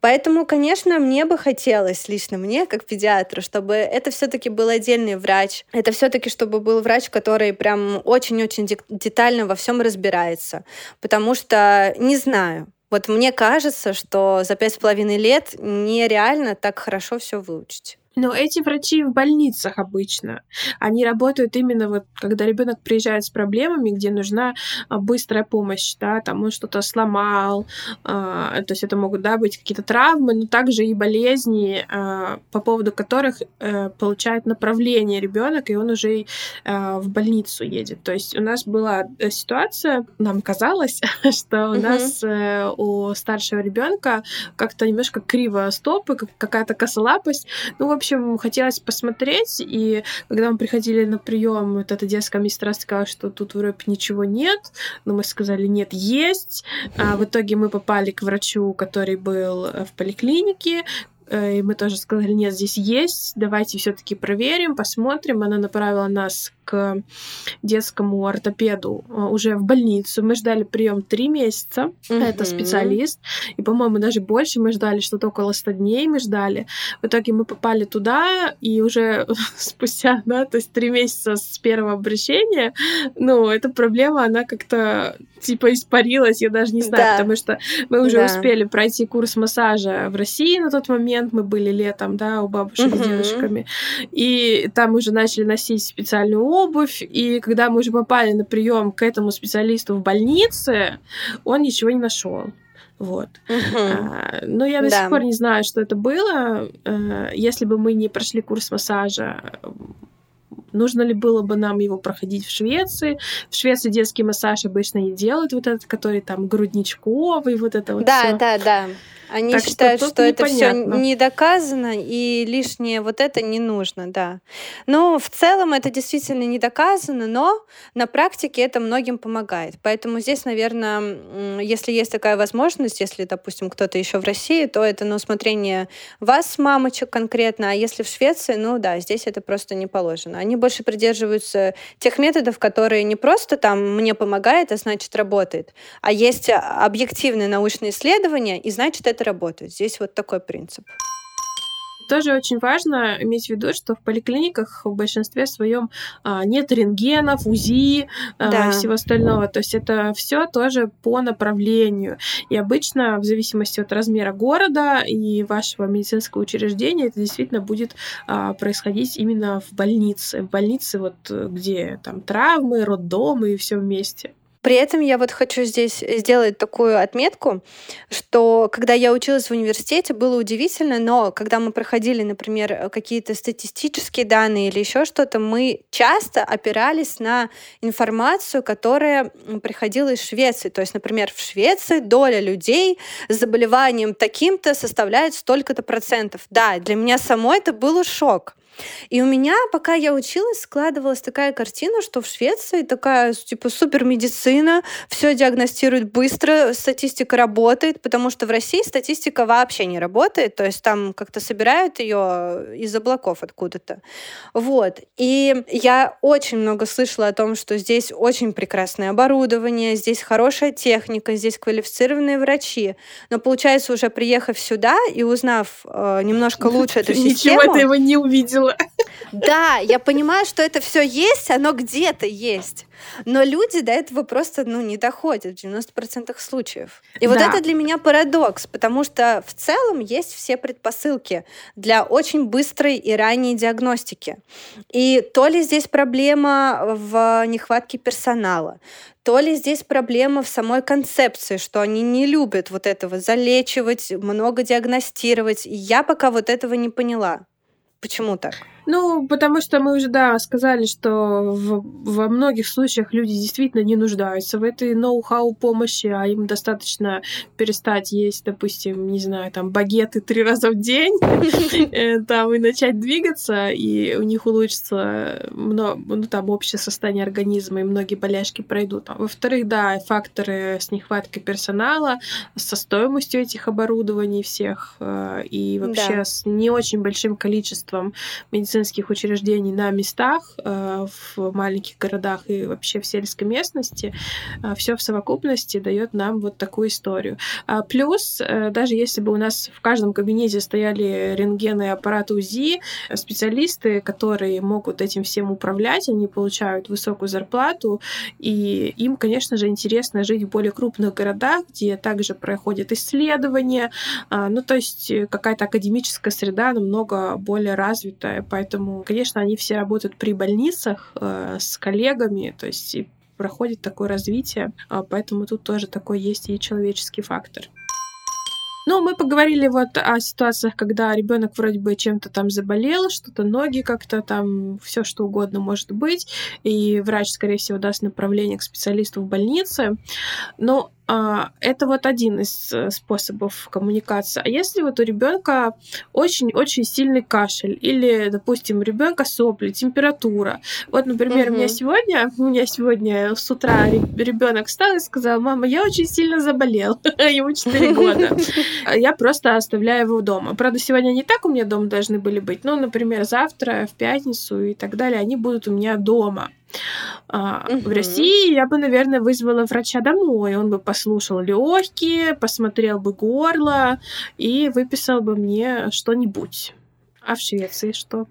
Поэтому, конечно, мне бы хотелось, лично мне, как педиатру, чтобы это все-таки был отдельный врач. Это все-таки, чтобы был врач, который прям очень-очень детально во всем разбирается. Потому что, не знаю, вот мне кажется, что за пять с половиной лет нереально так хорошо все выучить. Но эти врачи в больницах обычно. Они работают именно вот, когда ребенок приезжает с проблемами, где нужна а, быстрая помощь, да, там он что-то сломал, э, то есть это могут, да, быть какие-то травмы, но также и болезни, э, по поводу которых э, получает направление ребенок, и он уже э, в больницу едет. То есть у нас была э, ситуация, нам казалось, что у нас э, у старшего ребенка как-то немножко криво стопы, какая-то косолапость. Ну, в общем, общем, хотелось посмотреть, и когда мы приходили на прием, вот эта детская медсестра сказала, что тут в рэп ничего нет, но мы сказали, нет, есть. А в итоге мы попали к врачу, который был в поликлинике, и мы тоже сказали, нет, здесь есть, давайте все-таки проверим, посмотрим. Она направила нас к детскому ортопеду э, уже в больницу. Мы ждали прием три месяца. Mm-hmm. Это специалист. И, по-моему, даже больше мы ждали, что-то около 100 дней мы ждали. В итоге мы попали туда, и уже спустя, да, то есть три месяца с первого обращения, ну, эта проблема, она как-то типа испарилась, я даже не знаю, да. потому что мы уже да. успели пройти курс массажа в России на тот момент, момент мы были летом, да, у бабушек uh-huh. с дедушками, и там уже начали носить специальную обувь, и когда мы уже попали на прием к этому специалисту в больнице, он ничего не нашел. Вот. Uh-huh. А, но я до да. сих пор не знаю, что это было. А, если бы мы не прошли курс массажа, нужно ли было бы нам его проходить в Швеции. В Швеции детский массаж обычно не делают, вот этот, который там грудничковый, вот это вот Да, всё. да, да. Они так считают, что, что это все не доказано, и лишнее вот это не нужно, да. Но в целом это действительно не доказано, но на практике это многим помогает. Поэтому здесь, наверное, если есть такая возможность, если, допустим, кто-то еще в России, то это на усмотрение вас, мамочек конкретно, а если в Швеции, ну да, здесь это просто не положено. Они больше придерживаются тех методов, которые не просто там мне помогает, а значит работает, а есть объективные научные исследования, и значит это это работает. Здесь вот такой принцип. Тоже очень важно иметь в виду, что в поликлиниках в большинстве своем а, нет рентгенов, УЗИ а, да. и всего остального. То есть это все тоже по направлению. И обычно, в зависимости от размера города и вашего медицинского учреждения, это действительно будет а, происходить именно в больнице. В больнице, вот где там травмы, роддомы и все вместе. При этом я вот хочу здесь сделать такую отметку, что когда я училась в университете, было удивительно, но когда мы проходили, например, какие-то статистические данные или еще что-то, мы часто опирались на информацию, которая приходила из Швеции. То есть, например, в Швеции доля людей с заболеванием таким-то составляет столько-то процентов. Да, для меня самой это был шок. И у меня, пока я училась, складывалась такая картина, что в Швеции такая, типа, супер медицина, все диагностирует быстро, статистика работает, потому что в России статистика вообще не работает, то есть там как-то собирают ее из облаков откуда-то. Вот. И я очень много слышала о том, что здесь очень прекрасное оборудование, здесь хорошая техника, здесь квалифицированные врачи. Но получается, уже приехав сюда и узнав э, немножко лучше эту систему... Ничего ты его не увидела было. Да, я понимаю, что это все есть, оно где-то есть. Но люди до этого просто ну, не доходят в 90% случаев. И да. вот это для меня парадокс, потому что в целом есть все предпосылки для очень быстрой и ранней диагностики. И то ли здесь проблема в нехватке персонала, то ли здесь проблема в самой концепции, что они не любят вот этого залечивать, много диагностировать. И я пока вот этого не поняла. Почему так? Ну, потому что мы уже, да, сказали, что в, во многих случаях люди действительно не нуждаются в этой ноу-хау помощи, а им достаточно перестать есть, допустим, не знаю, там, багеты три раза в день, э, там, и начать двигаться, и у них улучшится ну, там, общее состояние организма, и многие болячки пройдут. Во-вторых, да, факторы с нехваткой персонала, со стоимостью этих оборудований всех, э, и вообще с не очень большим количеством медицинских медицинских учреждений на местах э, в маленьких городах и вообще в сельской местности, э, все в совокупности дает нам вот такую историю. А плюс, э, даже если бы у нас в каждом кабинете стояли рентгены и аппараты УЗИ, специалисты, которые могут этим всем управлять, они получают высокую зарплату, и им, конечно же, интересно жить в более крупных городах, где также проходят исследования, а, ну, то есть какая-то академическая среда намного более развитая, поэтому Поэтому, конечно, они все работают при больницах э, с коллегами, то есть и проходит такое развитие, э, поэтому тут тоже такой есть и человеческий фактор. Ну, мы поговорили вот о ситуациях, когда ребенок вроде бы чем-то там заболел, что-то ноги как-то там, все что угодно может быть, и врач, скорее всего, даст направление к специалисту в больнице. Но это вот один из э, способов коммуникации. А если вот у ребенка очень-очень сильный кашель или, допустим, у ребенка сопли, температура. Вот, например, угу. у меня сегодня, у меня сегодня с утра ребенок встал и сказал, мама, я очень сильно заболел, ему 4 года. Я просто оставляю его дома. Правда, сегодня не так у меня дома должны были быть, но, например, завтра, в пятницу и так далее, они будут у меня дома. Угу. В России я бы, наверное, вызвала врача домой. Он бы послушал легкие, посмотрел бы горло и выписал бы мне что-нибудь. А в Швеции что?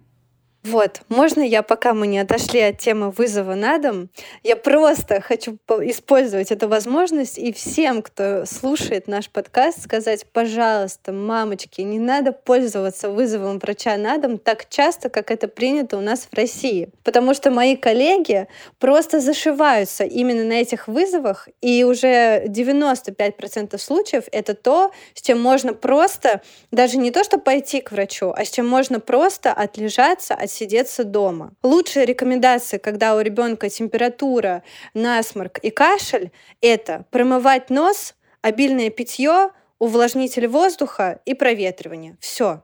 Вот, можно я, пока мы не отошли от темы вызова на дом, я просто хочу использовать эту возможность и всем, кто слушает наш подкаст, сказать, пожалуйста, мамочки, не надо пользоваться вызовом врача на дом так часто, как это принято у нас в России. Потому что мои коллеги просто зашиваются именно на этих вызовах, и уже 95% случаев это то, с чем можно просто, даже не то, что пойти к врачу, а с чем можно просто отлежаться, от отсидеться дома. Лучшая рекомендация, когда у ребенка температура, насморк и кашель, это промывать нос, обильное питье, увлажнитель воздуха и проветривание. Все.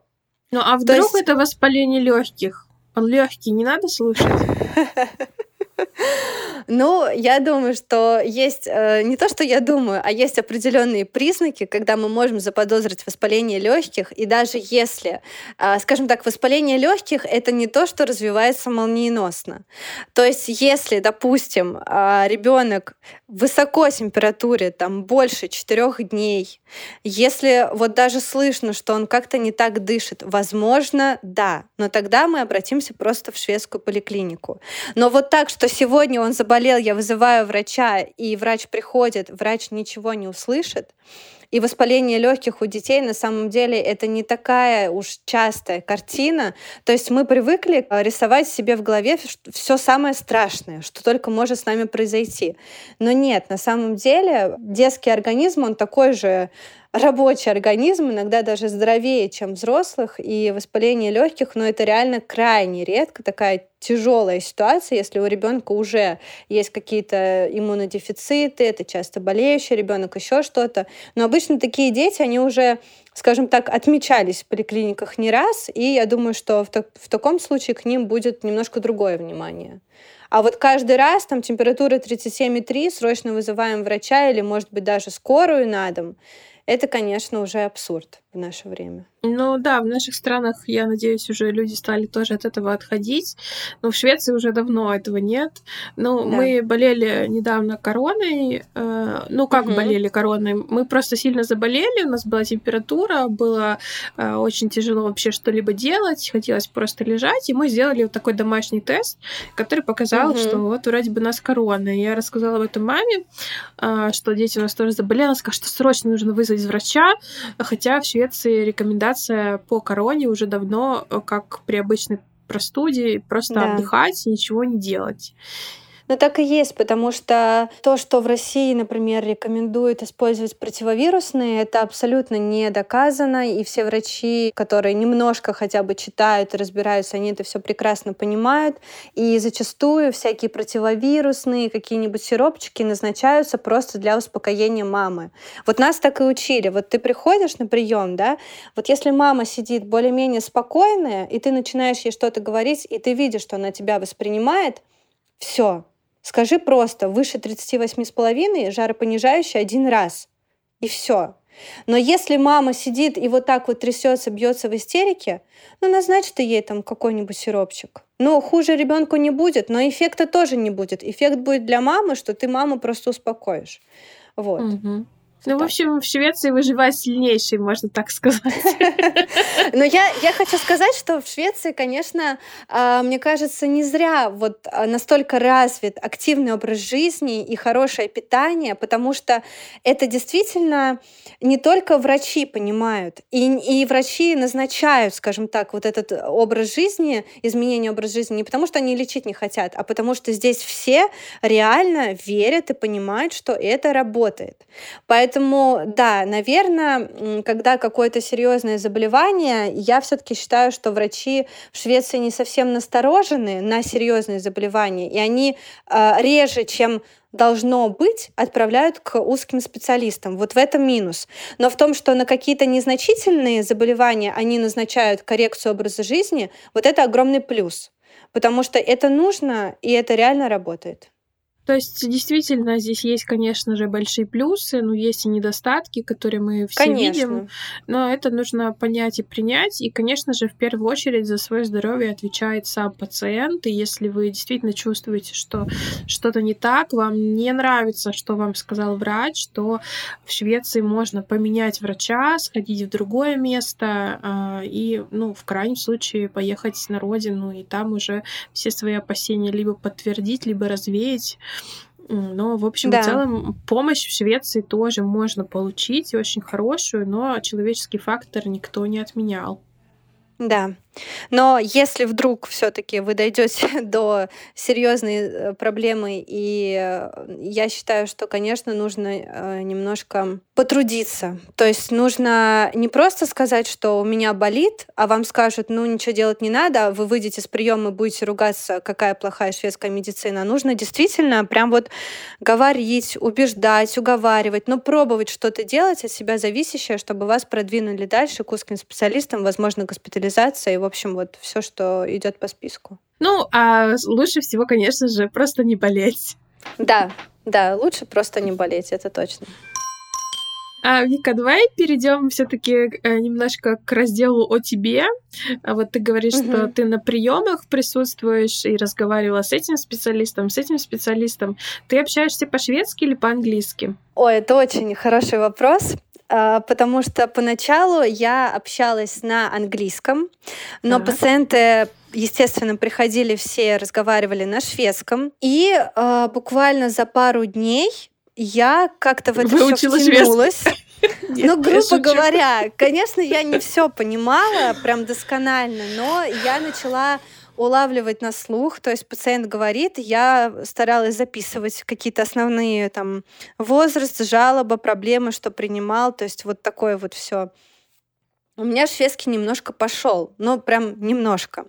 Ну а вдруг есть... это воспаление легких? Он легкий, не надо слушать. Ну, я думаю, что есть э, не то, что я думаю, а есть определенные признаки, когда мы можем заподозрить воспаление легких, и даже если, э, скажем так, воспаление легких это не то, что развивается молниеносно. То есть, если, допустим, э, ребенок высоко температуре, там больше четырех дней, если вот даже слышно, что он как-то не так дышит, возможно, да, но тогда мы обратимся просто в шведскую поликлинику. Но вот так, что что сегодня он заболел, я вызываю врача, и врач приходит, врач ничего не услышит, и воспаление легких у детей на самом деле это не такая уж частая картина. То есть мы привыкли э, рисовать себе в голове все самое страшное, что только может с нами произойти. Но нет, на самом деле детский организм, он такой же рабочий организм, иногда даже здоровее, чем взрослых, и воспаление легких, но это реально крайне редко, такая тяжелая ситуация, если у ребенка уже есть какие-то иммунодефициты, это часто болеющий ребенок, еще что-то. Но обычно такие дети, они уже скажем так, отмечались в поликлиниках не раз, и я думаю, что в, так, в таком случае к ним будет немножко другое внимание. А вот каждый раз там температура 37,3, срочно вызываем врача или, может быть, даже скорую на дом, это, конечно, уже абсурд в наше время. Ну да, в наших странах, я надеюсь, уже люди стали тоже от этого отходить. Но в Швеции уже давно этого нет. Ну, да. мы болели недавно короной. Э, ну, как угу. болели короной? Мы просто сильно заболели, у нас была температура, было э, очень тяжело вообще что-либо делать, хотелось просто лежать. И мы сделали вот такой домашний тест, который показал, угу. что вот вроде бы у нас корона. И я рассказала об этом маме, э, что дети у нас тоже заболели. Она сказала, что срочно нужно вызвать врача, хотя в Швеции рекомендация по короне уже давно, э, как при обычной простуде, просто да. отдыхать и ничего не делать. Ну так и есть, потому что то, что в России, например, рекомендуют использовать противовирусные, это абсолютно не доказано, и все врачи, которые немножко хотя бы читают и разбираются, они это все прекрасно понимают, и зачастую всякие противовирусные какие-нибудь сиропчики назначаются просто для успокоения мамы. Вот нас так и учили. Вот ты приходишь на прием, да, вот если мама сидит более-менее спокойная, и ты начинаешь ей что-то говорить, и ты видишь, что она тебя воспринимает, все, Скажи просто, выше 38,5 жаропонижающий один раз. И все. Но если мама сидит и вот так вот трясется, бьется в истерике, ну назначь ей там какой-нибудь сиропчик. Ну, хуже ребенку не будет, но эффекта тоже не будет. Эффект будет для мамы, что ты маму просто успокоишь. Вот. Угу. Ну, в общем, в Швеции выживает сильнейший, можно так сказать. Но я, я хочу сказать, что в Швеции, конечно, а, мне кажется, не зря вот а, настолько развит активный образ жизни и хорошее питание, потому что это действительно не только врачи понимают, и, и врачи назначают, скажем так, вот этот образ жизни, изменение образа жизни, не потому что они лечить не хотят, а потому что здесь все реально верят и понимают, что это работает. Поэтому Поэтому, да, наверное, когда какое-то серьезное заболевание, я все-таки считаю, что врачи в Швеции не совсем насторожены на серьезные заболевания, и они э, реже, чем должно быть, отправляют к узким специалистам. Вот в этом минус. Но в том, что на какие-то незначительные заболевания они назначают коррекцию образа жизни, вот это огромный плюс. Потому что это нужно, и это реально работает. То есть, действительно, здесь есть, конечно же, большие плюсы, но есть и недостатки, которые мы все конечно. видим. Но это нужно понять и принять. И, конечно же, в первую очередь за свое здоровье отвечает сам пациент. И если вы действительно чувствуете, что что-то не так, вам не нравится, что вам сказал врач, то в Швеции можно поменять врача, сходить в другое место э, и, ну, в крайнем случае, поехать на родину и там уже все свои опасения либо подтвердить, либо развеять. Но, в общем, да. в целом помощь в Швеции тоже можно получить, очень хорошую, но человеческий фактор никто не отменял. Да. Но если вдруг все-таки вы дойдете до серьезной э, проблемы, и э, я считаю, что, конечно, нужно э, немножко потрудиться. То есть нужно не просто сказать, что у меня болит, а вам скажут, ну ничего делать не надо, вы выйдете с приема и будете ругаться, какая плохая шведская медицина. Нужно действительно прям вот говорить, убеждать, уговаривать, но пробовать что-то делать от себя зависящее, чтобы вас продвинули дальше к узким специалистам, возможно, госпитализация и в общем, вот все, что идет по списку. Ну, а лучше всего, конечно же, просто не болеть. Да, да, лучше просто не болеть, это точно. А, Вика, давай перейдем все-таки э, немножко к разделу о тебе. А вот ты говоришь, угу. что ты на приемах присутствуешь и разговаривала с этим специалистом, с этим специалистом. Ты общаешься по-шведски или по-английски? Ой, это очень хороший вопрос. А, потому что поначалу я общалась на английском, но так. пациенты естественно, приходили все, разговаривали на шведском. И э, буквально за пару дней я как-то в это все втянулась. Ну, грубо говоря, конечно, я не все понимала прям досконально, но я начала улавливать на слух, то есть пациент говорит, я старалась записывать какие-то основные там возраст, жалоба, проблемы, что принимал, то есть вот такое вот все. У меня шведский немножко пошел, но прям немножко.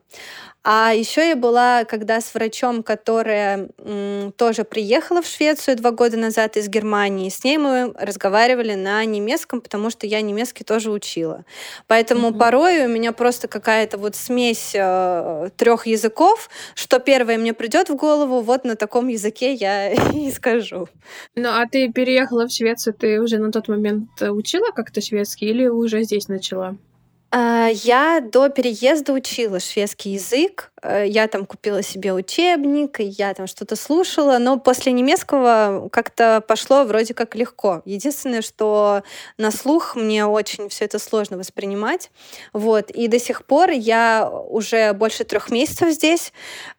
А еще я была, когда с врачом, которая м, тоже приехала в Швецию два года назад из Германии, с ней мы разговаривали на немецком, потому что я немецкий тоже учила. Поэтому mm-hmm. порой у меня просто какая-то вот смесь э, трех языков, что первое мне придет в голову, вот на таком языке я и скажу. Ну, а ты переехала в Швецию, ты уже на тот момент учила как-то шведский или уже здесь начала? А, я до переезда учила шведский язык. Э, я там купила себе учебник, я там что-то слушала, но после немецкого как-то пошло вроде как легко. Единственное, что на слух мне очень все это сложно воспринимать. Вот. И до сих пор я уже больше трех месяцев здесь.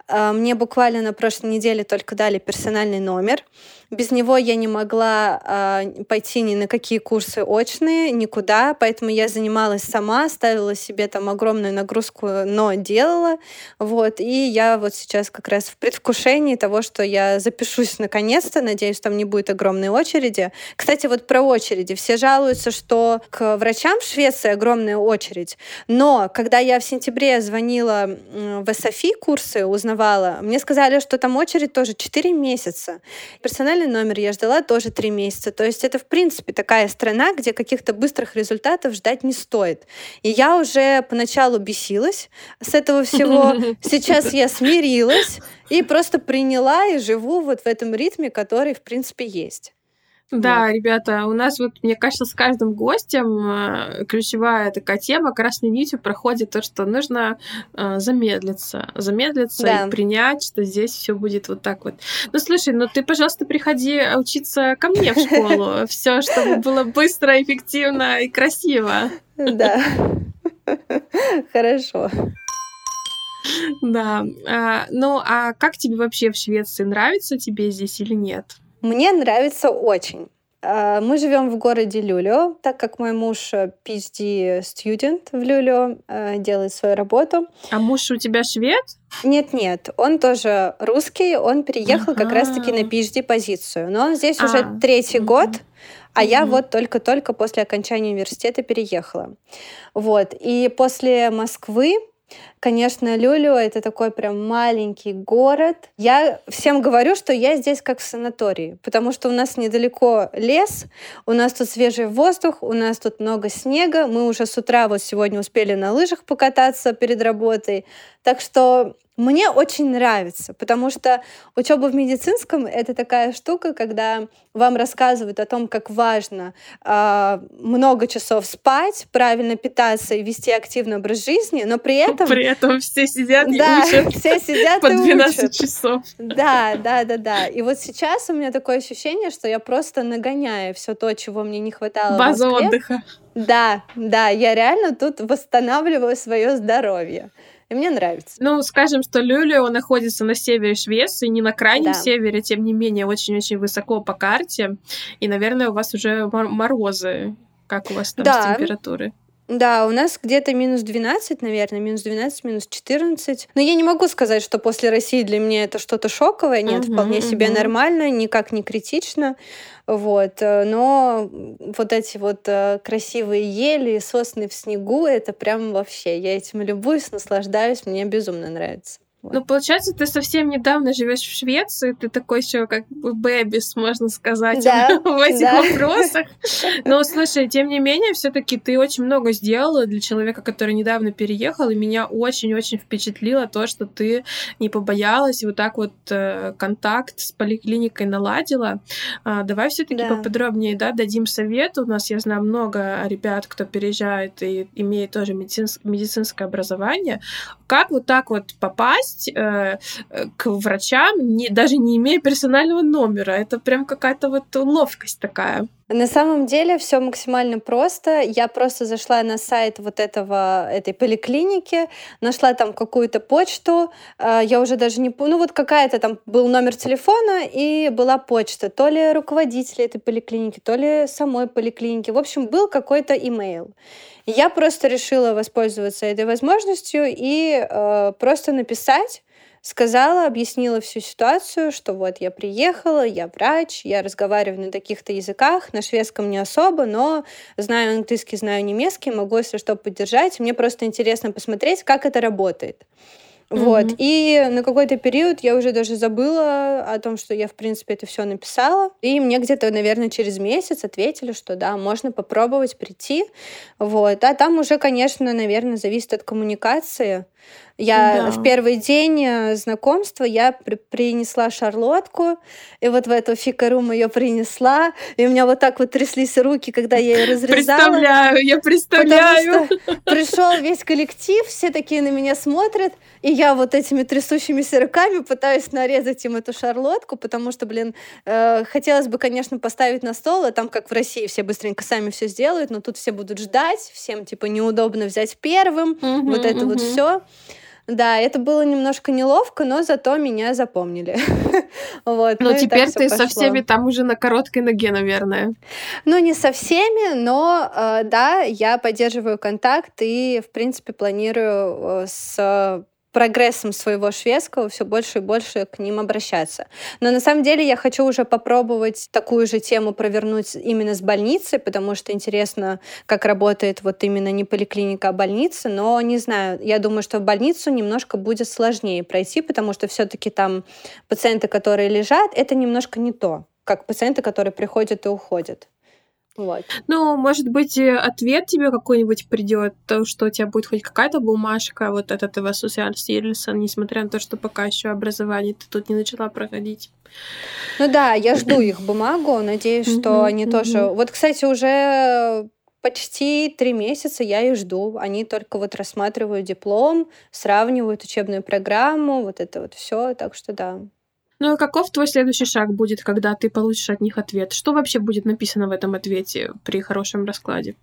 А, мне буквально на прошлой неделе только дали персональный номер. Без него я не могла э, пойти ни на какие курсы очные, никуда, поэтому я занималась сама, ставила себе там огромную нагрузку, но делала. Вот, и я вот сейчас как раз в предвкушении того, что я запишусь наконец-то, надеюсь, там не будет огромной очереди. Кстати, вот про очереди. Все жалуются, что к врачам в Швеции огромная очередь, но когда я в сентябре звонила в САФИ курсы, узнавала, мне сказали, что там очередь тоже 4 месяца. Персональный номер я ждала тоже три месяца. То есть это, в принципе, такая страна, где каких-то быстрых результатов ждать не стоит. И я уже поначалу бесилась с этого всего. Сейчас я смирилась и просто приняла и живу вот в этом ритме, который, в принципе, есть. Да, вот. ребята, у нас вот, мне кажется, с каждым гостем э, ключевая такая тема красной нитью проходит то, что нужно э, замедлиться, замедлиться да. и принять, что здесь все будет вот так вот. Ну, слушай, ну ты, пожалуйста, приходи учиться ко мне в школу. Все, чтобы было быстро, эффективно и красиво. Да. Хорошо. Да. А, ну, а как тебе вообще в Швеции? Нравится тебе здесь или нет? Мне нравится очень. А, мы живем в городе Люлио, так как мой муж PhD-студент в Люлио, а, делает свою работу. А муж у тебя швед? Нет-нет, он тоже русский, он переехал ага. как раз-таки на PhD-позицию. Но он здесь а. уже третий угу. год, а угу. я вот только-только после окончания университета переехала. Вот. И после Москвы Конечно, Люлю — это такой прям маленький город. Я всем говорю, что я здесь как в санатории, потому что у нас недалеко лес, у нас тут свежий воздух, у нас тут много снега. Мы уже с утра вот сегодня успели на лыжах покататься перед работой. Так что мне очень нравится, потому что учеба в медицинском это такая штука, когда вам рассказывают о том, как важно э, много часов спать, правильно питаться и вести активный образ жизни, но при этом... При этом все сидят и да, учат все сидят по 12 учат. часов. Да, да, да, да. И вот сейчас у меня такое ощущение, что я просто нагоняю все то, чего мне не хватало База отдыха. Да, да, я реально тут восстанавливаю свое здоровье. И мне нравится. Ну, скажем, что Люлио находится на севере Швеции, не на крайнем да. севере, тем не менее, очень-очень высоко по карте. И, наверное, у вас уже морозы. Как у вас там да. с температурой? Да, у нас где-то минус 12, наверное, минус 12, минус 14. Но я не могу сказать, что после России для меня это что-то шоковое. Нет, uh-huh, вполне uh-huh. себе нормально, никак не критично. Вот. Э, но вот эти вот э, красивые ели, сосны в снегу, это прям вообще. Я этим любуюсь, наслаждаюсь, мне безумно нравится. Ну, получается, ты совсем недавно живешь в Швеции, ты такой еще как бы бэбис, можно сказать, да, в этих да. вопросах. Но, слушай, тем не менее, все-таки ты очень много сделала для человека, который недавно переехал, и меня очень-очень впечатлило то, что ты не побоялась и вот так вот э, контакт с поликлиникой наладила. А, давай все-таки да. поподробнее, да, дадим совет. У нас, я знаю, много ребят, кто переезжает и имеет тоже медицинское образование. Как вот так вот попасть попасть э, э, к врачам, не, даже не имея персонального номера. Это прям какая-то вот ловкость такая. На самом деле все максимально просто. Я просто зашла на сайт вот этого, этой поликлиники, нашла там какую-то почту, э, я уже даже не помню, ну вот какая-то там был номер телефона и была почта, то ли руководителя этой поликлиники, то ли самой поликлиники. В общем, был какой-то имейл. Я просто решила воспользоваться этой возможностью и э, просто написать сказала, объяснила всю ситуацию, что вот я приехала, я врач, я разговариваю на таких-то языках, на шведском не особо, но знаю английский, знаю немецкий, могу, если что, поддержать. Мне просто интересно посмотреть, как это работает. Вот. Mm-hmm. И на какой-то период я уже даже забыла о том, что я, в принципе, это все написала. И мне где-то, наверное, через месяц ответили, что да, можно попробовать прийти. Вот. А там уже, конечно, наверное, зависит от коммуникации. Я да. в первый день э, знакомства я при принесла шарлотку, и вот в эту fikarum ее принесла, и у меня вот так вот тряслись руки, когда я ее разрезала. Представляю, я представляю. пришел весь коллектив, все такие на меня смотрят, и я вот этими трясущимися руками пытаюсь нарезать им эту шарлотку, потому что, блин, э, хотелось бы, конечно, поставить на стол, а там, как в России, все быстренько сами все сделают, но тут все будут ждать, всем типа неудобно взять первым, угу, вот это угу. вот все. Да, это было немножко неловко, но зато меня запомнили. вот, ну, ну теперь ты со всеми там уже на короткой ноге, наверное. Ну, не со всеми, но э, да, я поддерживаю контакт и, в принципе, планирую э, с прогрессом своего шведского все больше и больше к ним обращаться. Но на самом деле я хочу уже попробовать такую же тему провернуть именно с больницей, потому что интересно, как работает вот именно не поликлиника, а больница. Но не знаю, я думаю, что в больницу немножко будет сложнее пройти, потому что все-таки там пациенты, которые лежат, это немножко не то, как пациенты, которые приходят и уходят. Вот. Ну, может быть, ответ тебе какой-нибудь придет, то, что у тебя будет хоть какая-то бумажка вот от этого Социальстирлиса, несмотря на то, что пока еще образование ты тут не начала проходить. Ну да, я жду их бумагу, надеюсь, что они тоже... Вот, кстати, уже почти три месяца я их жду. Они только вот рассматривают диплом, сравнивают учебную программу, вот это вот все. Так что да, ну а каков твой следующий шаг будет, когда ты получишь от них ответ? Что вообще будет написано в этом ответе при хорошем раскладе?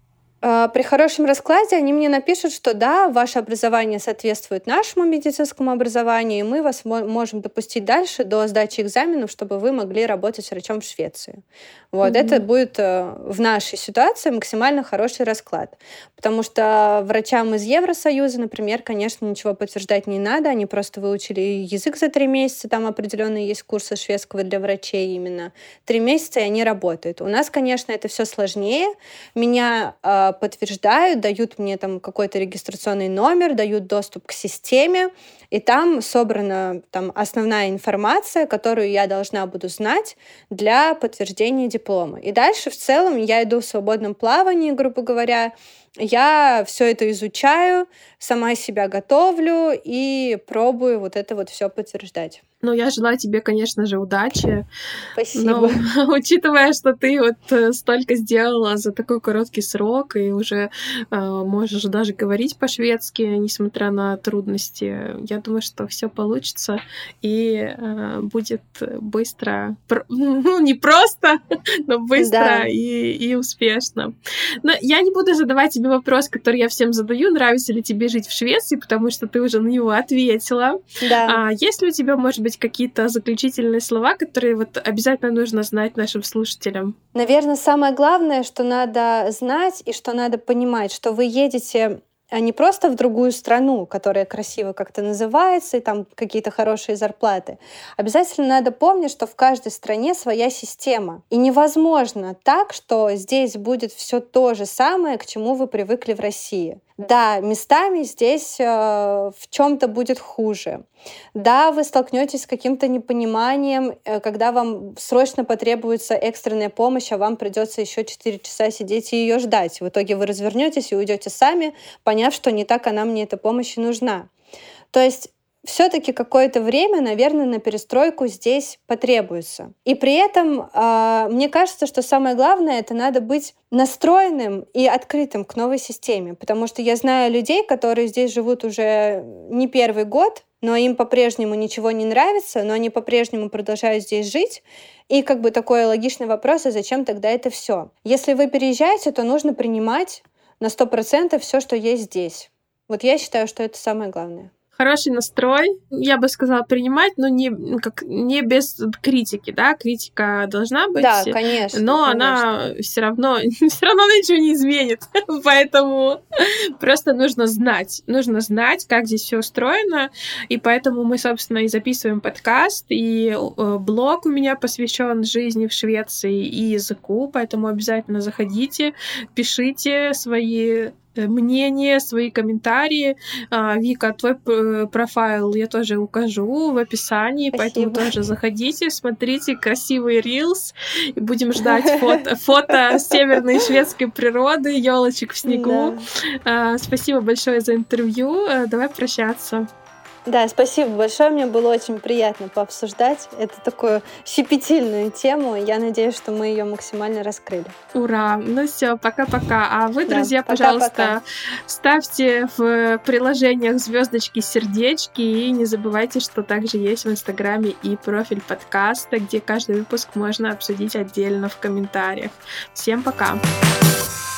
А, при хорошем раскладе они мне напишут, что да, ваше образование соответствует нашему медицинскому образованию, и мы вас можем допустить дальше до сдачи экзаменов, чтобы вы могли работать врачом в Швеции. Вот mm-hmm. это будет э, в нашей ситуации максимально хороший расклад, потому что врачам из Евросоюза, например, конечно, ничего подтверждать не надо, они просто выучили язык за три месяца, там определенные есть курсы шведского для врачей именно. Три месяца и они работают. У нас, конечно, это все сложнее. Меня э, подтверждают, дают мне там какой-то регистрационный номер, дают доступ к системе, и там собрана там основная информация, которую я должна буду знать для подтверждения диплома. И дальше в целом я иду в свободном плавании, грубо говоря, я все это изучаю, сама себя готовлю и пробую вот это вот все подтверждать. Ну, я желаю тебе, конечно же, удачи. Спасибо. Но, учитывая, что ты вот э, столько сделала за такой короткий срок и уже э, можешь даже говорить по-шведски, несмотря на трудности, я думаю, что все получится и э, будет быстро, ну, не просто, но быстро да. и, и успешно. Но я не буду задавать тебе вопрос, который я всем задаю, нравится ли тебе жить в Швеции, потому что ты уже на него ответила. Да. А есть ли у тебя, может быть, какие-то заключительные слова, которые вот обязательно нужно знать нашим слушателям? Наверное, самое главное, что надо знать и что надо понимать, что вы едете а не просто в другую страну, которая красиво как-то называется, и там какие-то хорошие зарплаты. Обязательно надо помнить, что в каждой стране своя система. И невозможно так, что здесь будет все то же самое, к чему вы привыкли в России. Да, местами здесь э, в чем-то будет хуже. Да, вы столкнетесь с каким-то непониманием, э, когда вам срочно потребуется экстренная помощь, а вам придется еще 4 часа сидеть и ее ждать. В итоге вы развернетесь и уйдете сами, поняв, что не так она мне эта помощь и нужна. То есть все-таки какое-то время, наверное, на перестройку здесь потребуется. И при этом э, мне кажется, что самое главное это надо быть настроенным и открытым к новой системе, потому что я знаю людей, которые здесь живут уже не первый год, но им по-прежнему ничего не нравится, но они по-прежнему продолжают здесь жить. И как бы такой логичный вопрос, а зачем тогда это все? Если вы переезжаете, то нужно принимать на 100% все, что есть здесь. Вот я считаю, что это самое главное хороший настрой, я бы сказала, принимать, но не, как, не без критики, да, критика должна быть. Да, конечно. Но конечно. она все равно, все равно ничего не изменит. поэтому просто нужно знать, нужно знать, как здесь все устроено, и поэтому мы, собственно, и записываем подкаст, и э, блог у меня посвящен жизни в Швеции и языку, поэтому обязательно заходите, пишите свои мнение, свои комментарии. А, Вика, твой профайл я тоже укажу в описании, Спасибо. поэтому тоже заходите, смотрите красивый рилс, и будем ждать фото, фото северной шведской природы, елочек в снегу. Да. Спасибо большое за интервью. Э, давай прощаться. Да, спасибо большое. Мне было очень приятно пообсуждать. Это такую щепетильную тему. Я надеюсь, что мы ее максимально раскрыли. Ура! Ну все, пока-пока. А вы, друзья, да, пожалуйста, пока. ставьте в приложениях звездочки, сердечки и не забывайте, что также есть в Инстаграме и профиль подкаста, где каждый выпуск можно обсудить отдельно в комментариях. Всем пока! Пока.